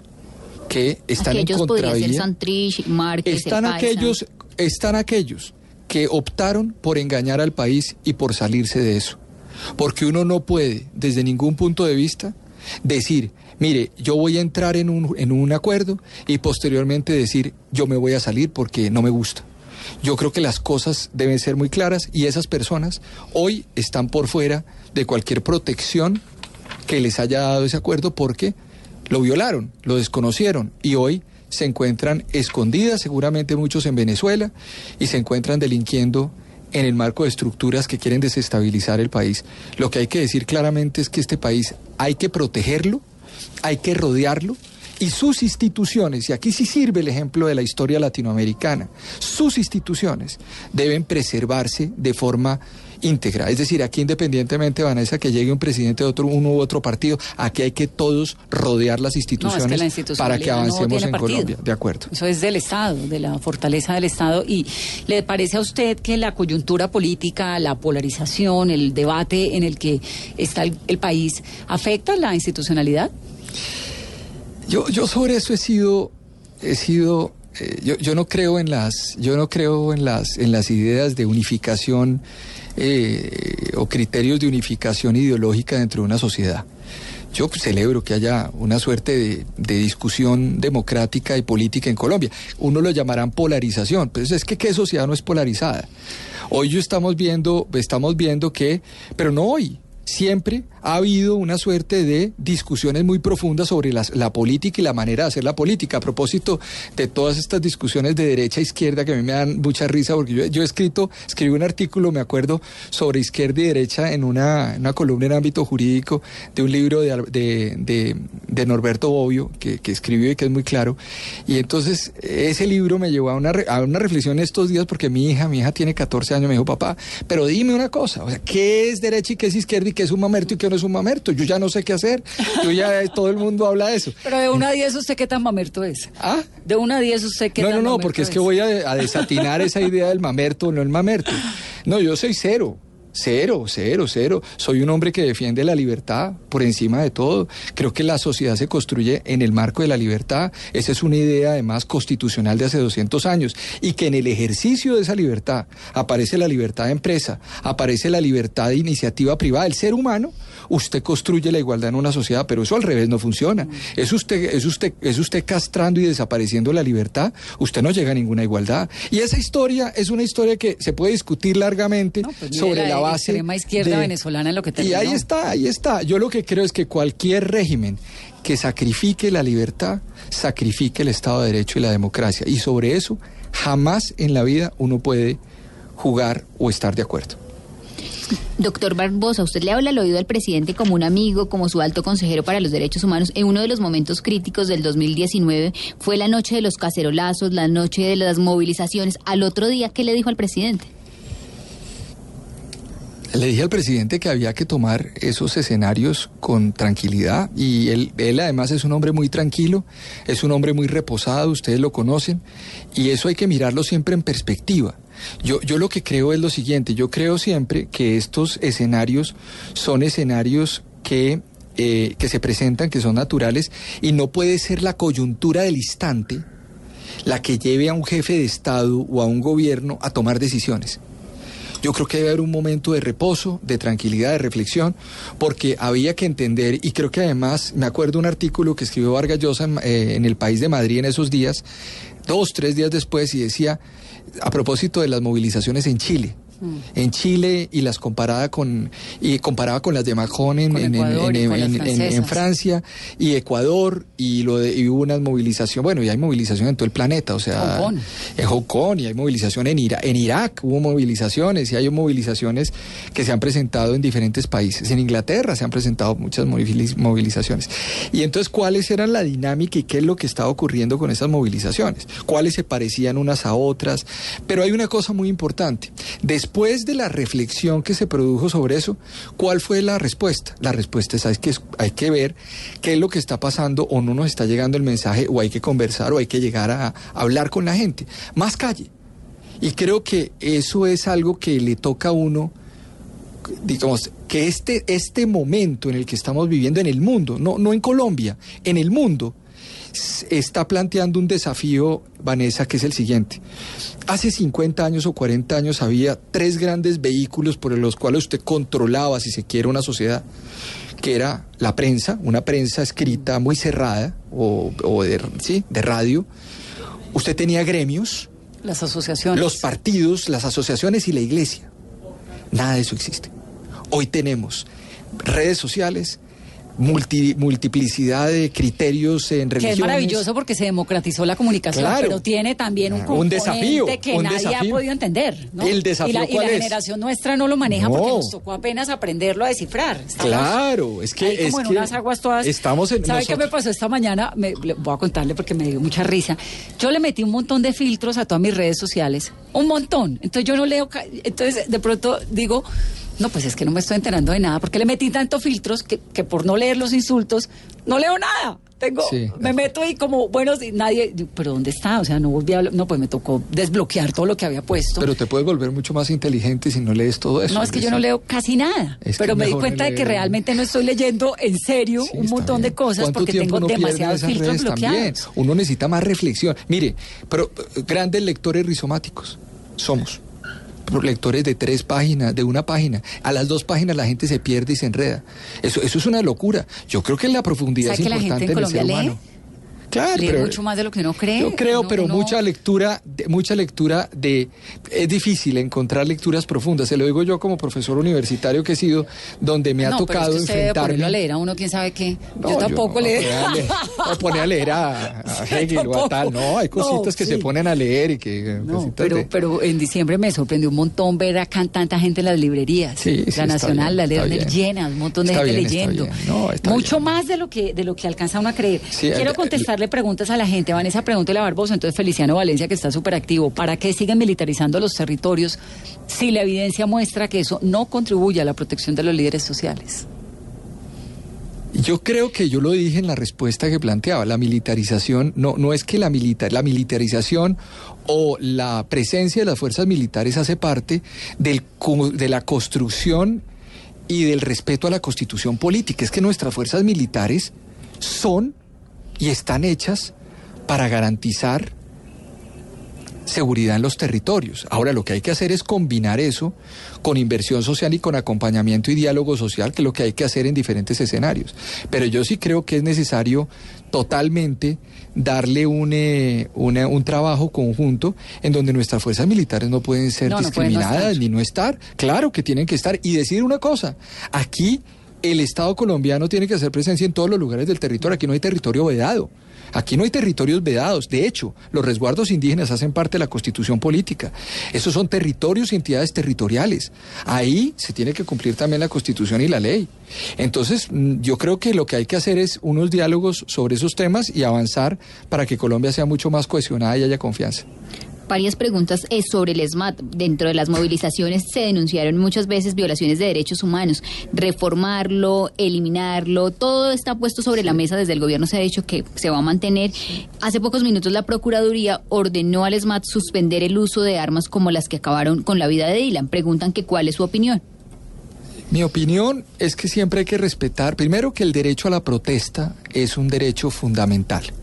que están en contravía. están aquellos, están aquellos que optaron por engañar al país y por salirse de eso. Porque uno no puede, desde ningún punto de vista, decir, mire, yo voy a entrar en un, en un acuerdo y posteriormente decir, yo me voy a salir porque no me gusta. Yo creo que las cosas deben ser muy claras y esas personas hoy están por fuera de cualquier protección que les haya dado ese acuerdo porque lo violaron, lo desconocieron y hoy se encuentran escondidas, seguramente muchos en Venezuela, y se encuentran delinquiendo en el marco de estructuras que quieren desestabilizar el país. Lo que hay que decir claramente es que este país hay que protegerlo, hay que rodearlo, y sus instituciones, y aquí sí sirve el ejemplo de la historia latinoamericana, sus instituciones deben preservarse de forma íntegra. Es decir, aquí independientemente, Vanessa, que llegue un presidente de otro, uno u otro partido, aquí hay que todos rodear las instituciones para que avancemos en Colombia. De acuerdo. Eso es del Estado, de la fortaleza del Estado. ¿Y le parece a usted que la coyuntura política, la polarización, el debate en el que está el, país afecta la institucionalidad? Yo, yo sobre eso he sido, he sido eh, yo, yo, no creo en las yo no creo en las en las ideas de unificación eh, o criterios de unificación ideológica dentro de una sociedad. Yo celebro que haya una suerte de, discusión democrática y política en Colombia. Uno lo llamarán polarización, pero es que qué sociedad no es polarizada. Hoy yo estamos viendo, estamos viendo que, pero no hoy, siempre ha habido una suerte de discusiones muy profundas sobre la política y la manera de hacer la política. A propósito de todas estas discusiones de derecha e izquierda que a mí me dan mucha risa, porque yo, he escrito, escribí un artículo, me acuerdo, sobre izquierda y derecha en una, columna en ámbito jurídico de un libro de, de, Norberto Bobbio, que, escribió y que es muy claro. Y entonces ese libro me llevó a una, a una reflexión estos días porque mi hija, mi hija tiene 14 años, me dijo, papá, pero dime una cosa, o sea, ¿qué es derecha y qué es izquierda y qué es un mamerto y qué no es un mamerto. Yo ya no sé qué hacer. Yo ya todo el mundo habla de eso. Pero de una a diez usted qué tan mamerto es. ¿Ah? De una a diez usted qué no, tan No, no, no, porque es, que voy a, desatinar esa idea del mamerto o no el mamerto. No, yo soy cero. Cero, cero, cero. Soy un hombre que defiende la libertad por encima de todo. Creo que la sociedad se construye en el marco de la libertad. Esa es una idea además constitucional de hace 200 años. Y que en el ejercicio de esa libertad aparece la libertad de empresa, aparece la libertad de iniciativa privada. El ser humano, usted construye la igualdad en una sociedad, pero eso al revés no funciona. Es usted, es usted, es usted castrando y desapareciendo la libertad. Usted no llega a ninguna igualdad. Y esa historia es una historia que se puede discutir largamente pues sobre la base extrema izquierda de- venezolana en lo que y ahí está, ahí está. Yo lo que creo es que cualquier régimen que sacrifique la libertad, sacrifique el Estado de Derecho y la democracia. Y sobre eso, jamás en la vida uno puede jugar o estar de acuerdo. Doctor Barbosa, usted le habla al oído al presidente como un amigo, como su alto consejero para los derechos humanos. En uno de los momentos críticos del 2019 fue la noche de los cacerolazos, la noche de las movilizaciones. Al otro día, ¿qué le dijo al presidente? Le dije al presidente que había que tomar esos escenarios con tranquilidad y él, él además es un hombre muy tranquilo, es un hombre muy reposado, ustedes lo conocen y eso hay que mirarlo siempre en perspectiva. Yo, yo lo que creo es lo siguiente, yo creo siempre que estos escenarios son escenarios que, eh, que se presentan, que son naturales y no puede ser la coyuntura del instante la que lleve a un jefe de Estado o a un gobierno a tomar decisiones. Yo creo que debe haber un momento de reposo, de tranquilidad, de reflexión, porque había que entender, y creo que además, me acuerdo un artículo que escribió Vargas Llosa en, eh, en El País de Madrid en esos días, dos, tres días después, y decía, a propósito de las movilizaciones en Chile, en Chile y las comparaba con y comparaba con las de Macron en, en- Ecuador. Francia y Ecuador y lo de, y hubo una movilización bueno y hay movilización en todo el planeta o sea Hong Kong. en Hong Kong y hay movilización en Irak en Irak hubo movilizaciones y hay movilizaciones que se han presentado en diferentes países. En Inglaterra se han presentado muchas moviliz- movilizaciones. Y entonces cuáles eran la dinámica y qué es lo que estaba ocurriendo con esas movilizaciones cuáles se parecían unas a otras pero hay una cosa muy importante. Después de la reflexión que se produjo sobre eso cuál fue la respuesta la respuesta es que hay que ver qué es lo que está pasando o no nos está llegando el mensaje o hay que conversar o hay que llegar a, hablar con la gente. Más calle. Y creo que eso es algo que le toca a uno, digamos, que este, este momento en el que estamos viviendo en el mundo, no, no en Colombia, en el mundo, está planteando un desafío, Vanessa, que es el siguiente. Hace 50 años o 40 años había tres grandes vehículos por los cuales usted controlaba, si se quiere, una sociedad, que era la prensa, una prensa escrita muy cerrada, o, o de, ¿sí? de radio. Usted tenía gremios, Las asociaciones. los partidos, las asociaciones y la iglesia. Nada de eso existe. Hoy tenemos redes sociales, multi- multiplicidad de criterios en que religiones. es maravilloso porque se democratizó la comunicación, Claro. pero tiene también un Un desafío, que un nadie desafío. ha podido entender. ¿no? ¿El desafío y la, y la generación nuestra no lo maneja porque No. nos tocó apenas aprenderlo a descifrar. Estamos Claro, es que ahí como es en que unas aguas todas. estamos en ¿Sabe qué me pasó esta mañana? Me, voy a contarle porque me dio mucha risa. Yo le metí un montón de filtros a todas mis redes sociales, un montón. Entonces yo no leo, entonces de pronto digo, no, pues es que no me estoy enterando de nada, porque le metí tantos filtros que, que por no leer los insultos no leo nada. Tengo, Sí. me meto y como, bueno, si nadie, pero ¿dónde está? O sea, no volví a hablar, no, pues me tocó desbloquear todo lo que había puesto. Pero te puedes volver mucho más inteligente si no lees todo eso. No, es que yo no leo casi nada, Es que pero me di cuenta de que realmente no estoy leyendo en serio Sí, un montón de cosas ¿Cuánto porque tengo demasiados filtros bloqueados. también? Uno necesita más reflexión. Mire, pero eh, grandes lectores rizomáticos somos. Lectores de tres páginas, de una página. A las dos páginas la gente se pierde y se enreda. Eso, eso es una locura. Yo creo que la profundidad ¿Sabe es que la gente importante en el ser lee? Claro, Lee pero mucho más de lo que uno cree. yo creo, Uno- pero uno- mucha lectura, de- mucha lectura de es difícil encontrar lecturas profundas. Se lo digo yo como profesor universitario que he sido, donde me ha no, pero tocado es que usted enfrentarme. a leer a uno, quién sabe qué. No, yo tampoco no, leo. me voy a leer- me pone a leer a, a Hegel o a tal. No, hay cositas No, que sí. se ponen a leer y que. No, cositas pero, de- pero en diciembre me sorprendió un montón ver acá tanta gente en las librerías. Sí, sí, la Nacional, bien, la bien. llena, un montón de Está gente bien, leyendo. No, Mucho más de lo que de lo que alcanza uno a creer. Quiero eh, contestarle preguntas a la gente. Vanessa, pregúntele a Barbosa, entonces Feliciano Valencia, que está súper activo. ¿Para qué siguen militarizando los territorios si la evidencia muestra que eso no contribuye a la protección de los líderes sociales? Yo creo que yo lo dije en la respuesta que planteaba, la militarización no, no es que la, militar, la militarización o la presencia de las fuerzas militares hace parte del, de la construcción y del respeto a la constitución política, es que nuestras fuerzas militares son y están hechas para garantizar seguridad en los territorios. Ahora lo que hay que hacer es combinar eso con inversión social y con acompañamiento y diálogo social, que es lo que hay que hacer en diferentes escenarios. Pero yo sí creo que es necesario totalmente darle un, eh, un trabajo conjunto en donde nuestras fuerzas militares no pueden ser discriminadas ni no estar. Claro que tienen que estar. Y decir una cosa, aquí el Estado colombiano tiene que hacer presencia en todos los lugares del territorio. Aquí no hay territorio vedado. Aquí no hay territorios vedados. De hecho, los resguardos indígenas hacen parte de la constitución política. Esos son territorios y entidades territoriales. Ahí se tiene que cumplir también la constitución y la ley. Entonces, mm, yo creo que lo que hay que hacer es unos diálogos sobre esos temas y avanzar para que Colombia sea mucho más cohesionada y haya confianza varias preguntas eh, sobre el SMAT. Dentro de las movilizaciones se denunciaron muchas veces violaciones de derechos humanos. Reformarlo, eliminarlo, todo está puesto sobre la mesa. Desde el gobierno se ha dicho que se va a mantener. Hace pocos minutos la Procuraduría ordenó al SMAT suspender el uso de armas como las que acabaron con la vida de Dylan. Preguntan que cuál es su opinión. Mi opinión es que siempre hay que respetar, primero que el derecho a la protesta es un derecho fundamental.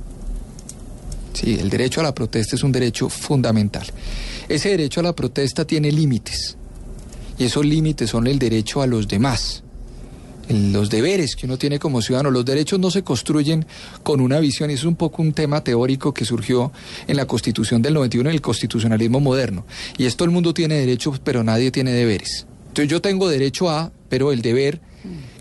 Sí, el derecho a la protesta es un derecho fundamental. Ese derecho a la protesta tiene límites. Y esos límites son el derecho a los demás. Los deberes que uno tiene como ciudadano, los derechos no se construyen con una visión, es un poco un tema teórico que surgió en la Constitución del 91, en el constitucionalismo moderno. Y es todo el mundo tiene derechos, pero nadie tiene deberes. Entonces yo tengo derecho a, pero el deber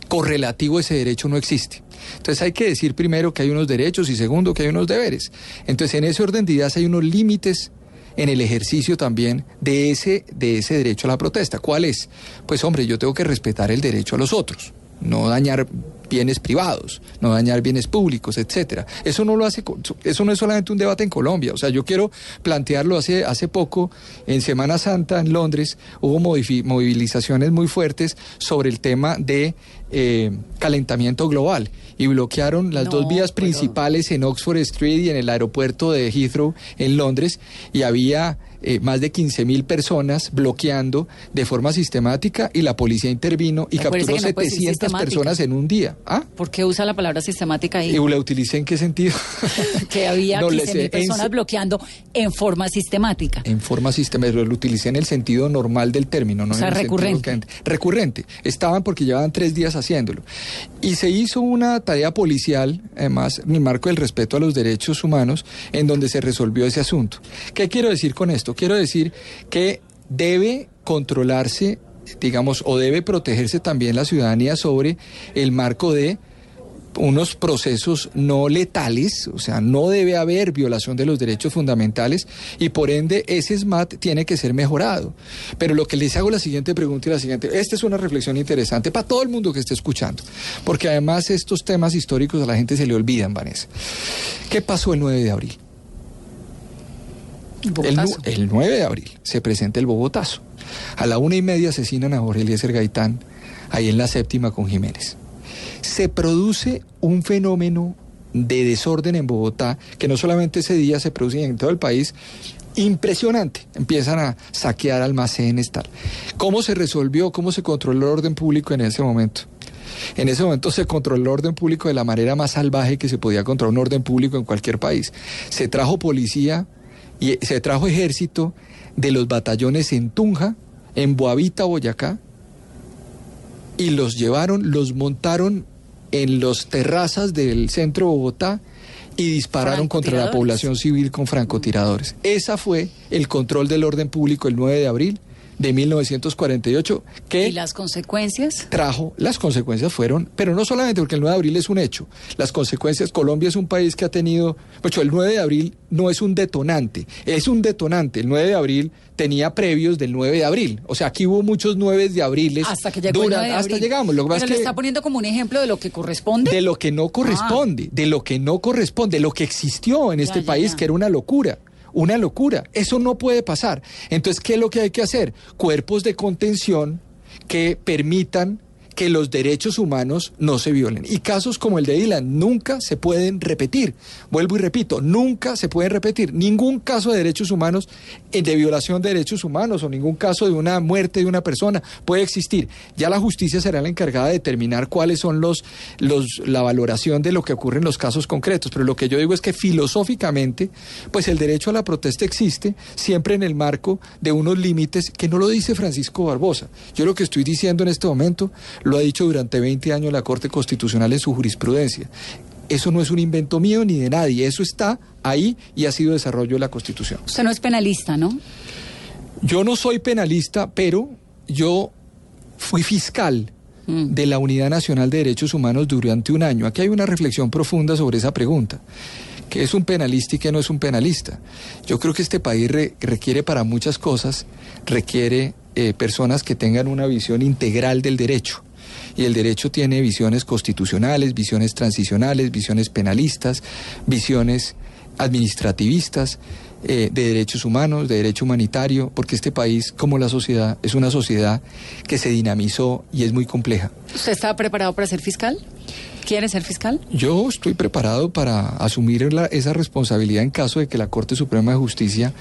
correlativo ese derecho no existe. Entonces hay que decir primero que hay unos derechos y segundo que hay unos deberes. Entonces en ese orden de ideas hay unos límites en el ejercicio también de ese, de ese derecho a la protesta. ¿Cuál es? Pues hombre, yo tengo que respetar el derecho a los otros, no dañar bienes privados, no dañar bienes públicos, etcétera. Eso no lo hace, eso no es solamente un debate en Colombia. O sea, yo quiero plantearlo hace, hace poco, en Semana Santa en Londres, hubo movilizaciones muy fuertes sobre el tema de eh, calentamiento global y bloquearon las dos vías principales en Oxford Street y en el aeropuerto de Heathrow en Londres y había eh, más de 15 mil personas bloqueando de forma sistemática y la policía intervino y capturó 700 personas en un día. ¿Ah? ¿Por qué usa la palabra sistemática ahí? ¿Y la utilicé en qué sentido? *laughs* que había 15 mil personas bloqueando en forma sistemática. En forma sistemática, lo utilicé en el sentido normal del término, no o sea, recurrente. recurrente. Estaban porque llevaban tres días haciéndolo. Y se hizo una tarea policial, además, en el marco del respeto a los derechos humanos, en donde se resolvió ese asunto. ¿Qué quiero decir con esto? Quiero decir que debe controlarse, digamos, o debe protegerse también la ciudadanía sobre el marco de unos procesos no letales, o sea, no debe haber violación de los derechos fundamentales y por ende ese SMAT tiene que ser mejorado. Pero lo que les hago la siguiente pregunta y la siguiente, esta es una reflexión interesante para todo el mundo que esté escuchando, porque además estos temas históricos a la gente se le olvidan, Vanessa. ¿Qué pasó el 9 de abril? El, 9 de abril se presenta el Bogotazo. A la una y media asesinan a Jorge Eliezer Gaitán, ahí en la séptima con Jiménez. Se produce un fenómeno de desorden en Bogotá, que no solamente ese día se produce en todo el país, impresionante. Empiezan a saquear almacenes, tal. ¿Cómo se resolvió, cómo se controló el orden público en ese momento? En ese momento se controló el orden público de la manera más salvaje que se podía controlar un orden público en cualquier país. Se trajo policía y se trajo ejército de los batallones en Tunja, en Boavita, Boyacá, y los llevaron, los montaron en los terrazas del centro de Bogotá y dispararon contra la población civil con francotiradores. Esa fue el control del orden público el 9 de abril de 1948 que... ¿Y las consecuencias? Trajo, las consecuencias fueron, pero no solamente porque el 9 de abril es un hecho, las consecuencias, Colombia es un país que ha tenido, pues el 9 de abril no es un detonante, es un detonante, el 9 de abril tenía previos del 9 de abril, o sea, aquí hubo muchos 9 de abril hasta que llegó hasta llegamos, lo que le está poniendo como un ejemplo de lo que corresponde. De lo que no corresponde, ah. de lo que no corresponde, lo que existió en este país, que era una locura. Una locura. Eso no puede pasar. Entonces, ¿qué es lo que hay que hacer? Cuerpos de contención que permitan que los derechos humanos no se violen. Y casos como el de Dylan nunca se pueden repetir. Vuelvo y repito, nunca se pueden repetir. Ningún caso de derechos humanos, eh, de violación de derechos humanos o ningún caso de una muerte de una persona puede existir. Ya la justicia será la encargada de determinar cuáles son los, los la valoración de lo que ocurre en los casos concretos. Pero lo que yo digo es que filosóficamente, pues el derecho a la protesta existe siempre en el marco de unos límites que no lo dice Francisco Barbosa. Yo lo que estoy diciendo en este momento lo ha dicho durante 20 años la Corte Constitucional en su jurisprudencia. Eso no es un invento mío ni de nadie, eso está ahí y ha sido desarrollo de la Constitución. Usted no es penalista, ¿no? Yo no soy penalista, pero yo fui fiscal mm. de la Unidad Nacional de Derechos Humanos durante un año. Aquí hay una reflexión profunda sobre esa pregunta que es un penalista y que no es un penalista. Yo creo que este país requiere para muchas cosas, requiere eh, personas que tengan una visión integral del derecho. Y el derecho tiene visiones constitucionales, visiones transicionales, visiones penalistas, visiones administrativistas, eh, de derechos humanos, de derecho humanitario, porque este país, como la sociedad, es una sociedad que se dinamizó y es muy compleja. ¿Usted está preparado para ser fiscal? ¿Quiere ser fiscal? Yo estoy preparado para asumir esa responsabilidad en caso de que la Corte Suprema de Justicia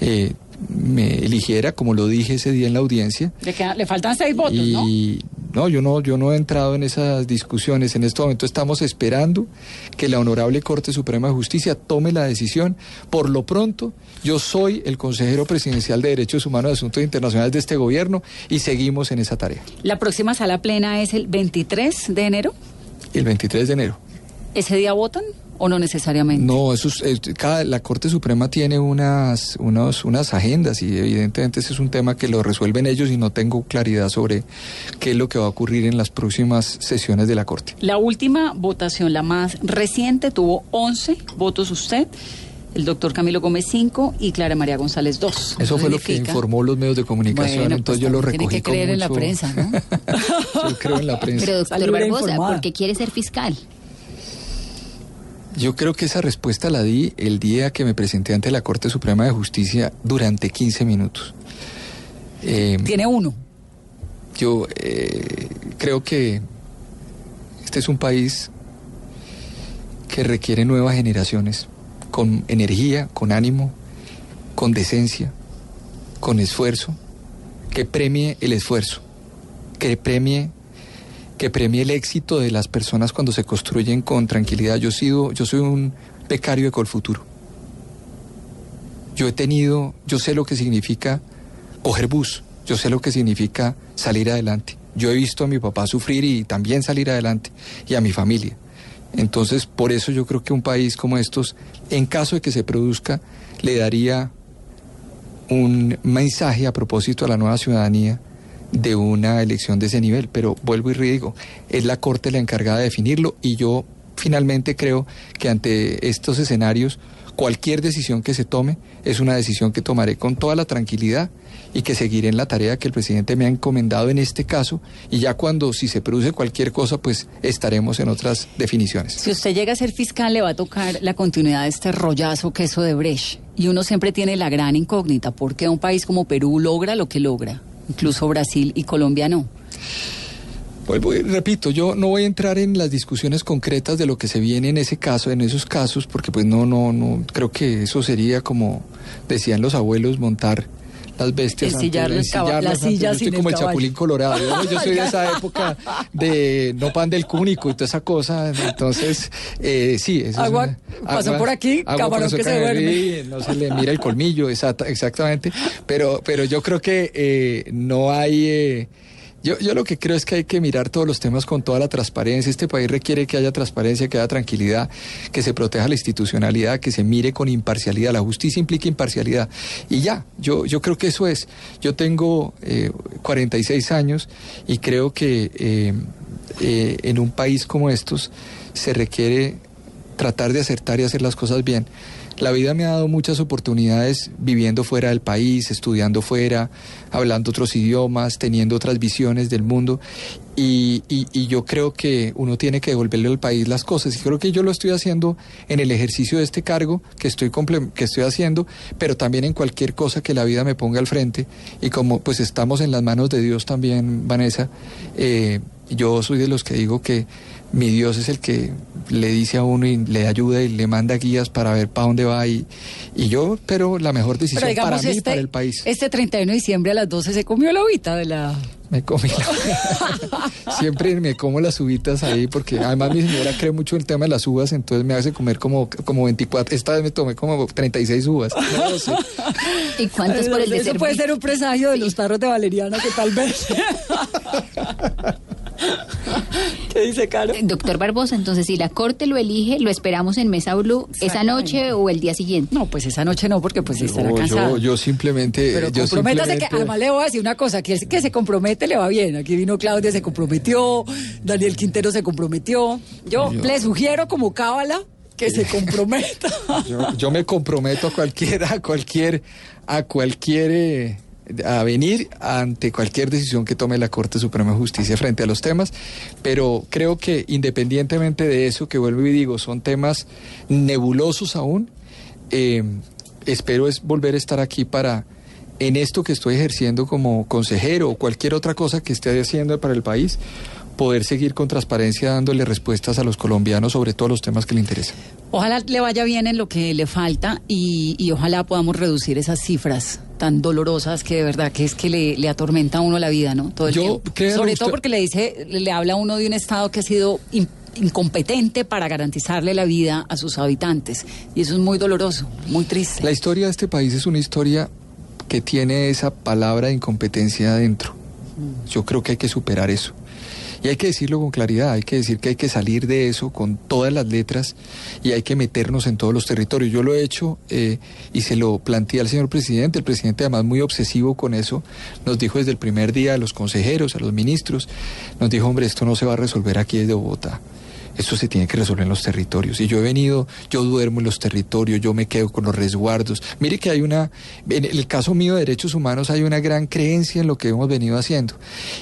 eh, me eligiera, como lo dije ese día en la audiencia. Le, faltan seis votos, y, ¿no? Yo no, yo no he entrado en esas discusiones. En este momento estamos esperando que la Honorable Corte Suprema de Justicia tome la decisión. Por lo pronto, yo soy el consejero presidencial de Derechos Humanos y Asuntos Internacionales de este gobierno y seguimos en esa tarea. ¿La próxima sala plena es el 23 de enero? El 23 de enero. ¿Ese día votan o no necesariamente? No, eso es, cada, la Corte Suprema tiene unas, unos, unas agendas y evidentemente ese es un tema que lo resuelven ellos y no tengo claridad sobre qué es lo que va a ocurrir en las próximas sesiones de la Corte. La última votación, la más reciente, tuvo 11 votos usted el doctor Camilo Gómez 5 y Clara María González 2. Eso fue lo que informó los medios de comunicación, entonces pues yo lo recogí Tiene que creer en la prensa, ¿no? *laughs* yo creo en la *laughs* prensa. Pero doctor Barbosa, ¿por qué quiere ser fiscal? Yo creo que esa respuesta la di el día que me presenté ante la Corte Suprema de Justicia durante 15 minutos. Eh, Tiene uno. Yo eh, creo que este es un país que requiere nuevas generaciones con energía, con ánimo, con decencia, con esfuerzo, que premie el esfuerzo, que premie que premie el éxito de las personas cuando se construyen con tranquilidad. Yo, sido, yo soy un becario de Colfuturo. Yo he tenido, yo sé lo que significa coger bus, yo sé lo que significa salir adelante. Yo he visto a mi papá sufrir y también salir adelante, y a mi familia. Entonces, por eso yo creo que un país como estos, en caso de que se produzca, le daría un mensaje a propósito a la nueva ciudadanía de una elección de ese nivel. Pero vuelvo y digo, es la Corte la encargada de definirlo y yo finalmente creo que ante estos escenarios cualquier decisión que se tome es una decisión que tomaré con toda la tranquilidad y que seguiré en la tarea que el presidente me ha encomendado en este caso y ya cuando si se produce cualquier cosa pues estaremos en otras definiciones. Si usted llega a ser fiscal le va a tocar la continuidad de este rollazo queso de Brecht y uno siempre tiene la gran incógnita, ¿por qué un país como Perú logra lo que logra? Incluso Brasil y Colombia no. Vuelvo y repito, yo no voy a entrar en las discusiones concretas de lo que se viene en ese caso, en esos casos, porque pues no, no, no, creo que eso sería como decían los abuelos, montar las bestias. Ensillar las sillas Yo estoy como el, chapulín colorado. Yo soy de esa época de no pan del cúnico y toda esa cosa. Entonces, eh, sí. Eso agua, pasó por aquí, camarón que se duerme. No se le mira el colmillo, exactamente. Pero, pero yo creo que eh, no hay... Eh, yo, yo lo que creo es que hay que mirar todos los temas con toda la transparencia. Este país requiere que haya transparencia, que haya tranquilidad, que se proteja la institucionalidad, que se mire con imparcialidad. La justicia implica imparcialidad. Y ya, yo, yo creo que eso es. Yo tengo eh, 46 años y creo que eh, eh, en un país como estos se requiere tratar de acertar y hacer las cosas bien. La vida me ha dado muchas oportunidades viviendo fuera del país, estudiando fuera, hablando otros idiomas, teniendo otras visiones del mundo. Y, yo creo que uno tiene que devolverle al país las cosas. Y creo que yo lo estoy haciendo en el ejercicio de este cargo que estoy, que estoy haciendo, pero también en cualquier cosa que la vida me ponga al frente. Y como pues estamos en las manos de Dios también, Vanessa, eh, Yo soy de los que digo que mi Dios es el que le dice a uno y le ayuda y le manda guías para ver para dónde va y, y yo, pero la mejor decisión para mí y este, para el país. Este 31 de diciembre a las 12 se comió la uvita de la... Me comí la... *laughs* Siempre me como las uvitas ahí porque además mi señora cree mucho en el tema de las uvas, entonces me hace comer como, como 24. Esta vez me tomé como 36 uvas. No. *laughs* ¿Y cuántas por el Eso puede ser un presagio de los tarros de valeriana que tal vez... *laughs* ¿Qué dice Caro? Eh, doctor Barbosa, entonces si la corte lo elige, lo esperamos en Mesa Blue esa noche o el día siguiente. No, pues esa noche no, porque pues estará cansado. Yo, yo simplemente. Pero yo comprométase que además le voy a decir una cosa, que el que se compromete le va bien. Aquí vino Claudia, se comprometió, Daniel Quintero se comprometió. Yo, le sugiero como cábala que se *laughs* comprometa. yo, me comprometo a cualquiera, a cualquier, a cualquier eh, a venir ante cualquier decisión que tome la Corte Suprema de Justicia frente a los temas, pero creo que independientemente de eso, que vuelvo y digo, son temas nebulosos aún, eh, espero es volver a estar aquí para, en esto que estoy ejerciendo como consejero o cualquier otra cosa que esté haciendo para el país, poder seguir con transparencia dándole respuestas a los colombianos sobre todos los temas que le interesan. Ojalá le vaya bien en lo que le falta y, ojalá podamos reducir esas cifras tan dolorosas que de verdad que es que le, atormenta a uno la vida, ¿no? Todo el Yo, tiempo. Sobre todo porque le dice, le habla a uno de un Estado que ha sido incompetente para garantizarle la vida a sus habitantes. Y eso es muy doloroso, muy triste. La historia de este país es una historia que tiene esa palabra de incompetencia adentro. Mm. Yo creo que hay que superar eso. Y hay que decirlo con claridad, hay que decir que hay que salir de eso con todas las letras y hay que meternos en todos los territorios. Yo lo he hecho eh, y se lo planteé al señor presidente, el presidente además muy obsesivo con eso, nos dijo desde el primer día a los consejeros, a los ministros, nos dijo, hombre, esto no se va a resolver aquí desde Bogotá. Esto se tiene que resolver en los territorios. Y yo he venido, yo duermo en los territorios, yo me quedo con los resguardos. Mire que hay una, en el caso mío de derechos humanos hay una gran creencia en lo que hemos venido haciendo.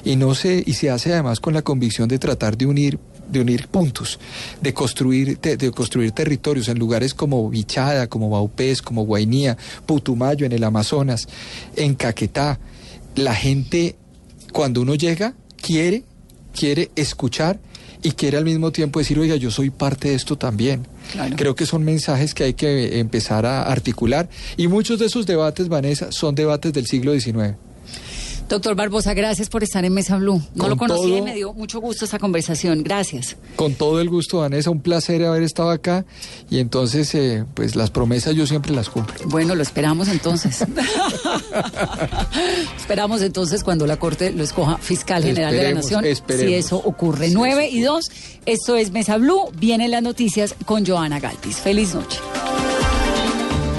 Y no se, y se hace además con la convicción de tratar de unir de unir puntos, de construir, de, construir territorios en lugares como Bichada, como Baupés, como Guainía, Putumayo en el Amazonas, en Caquetá. La gente, cuando uno llega, quiere, quiere escuchar y quiere al mismo tiempo decir, oiga, yo soy parte de esto también. Creo que son mensajes que hay que empezar a articular y muchos de esos debates, Vanessa, son debates del siglo XIX. Doctor Barbosa, gracias por estar en Mesa Blue. No lo conocí y me dio mucho gusto esta conversación. Gracias. Con todo el gusto, Vanessa. Un placer haber estado acá. Y entonces, eh, pues las promesas yo siempre las cumplo. Bueno, lo esperamos entonces. *laughs* esperamos entonces cuando la Corte lo escoja fiscal general de la Nación. Si eso ocurre. 9 y 2. Esto es Mesa Blue. Vienen las noticias con Joana Galtis. Feliz noche.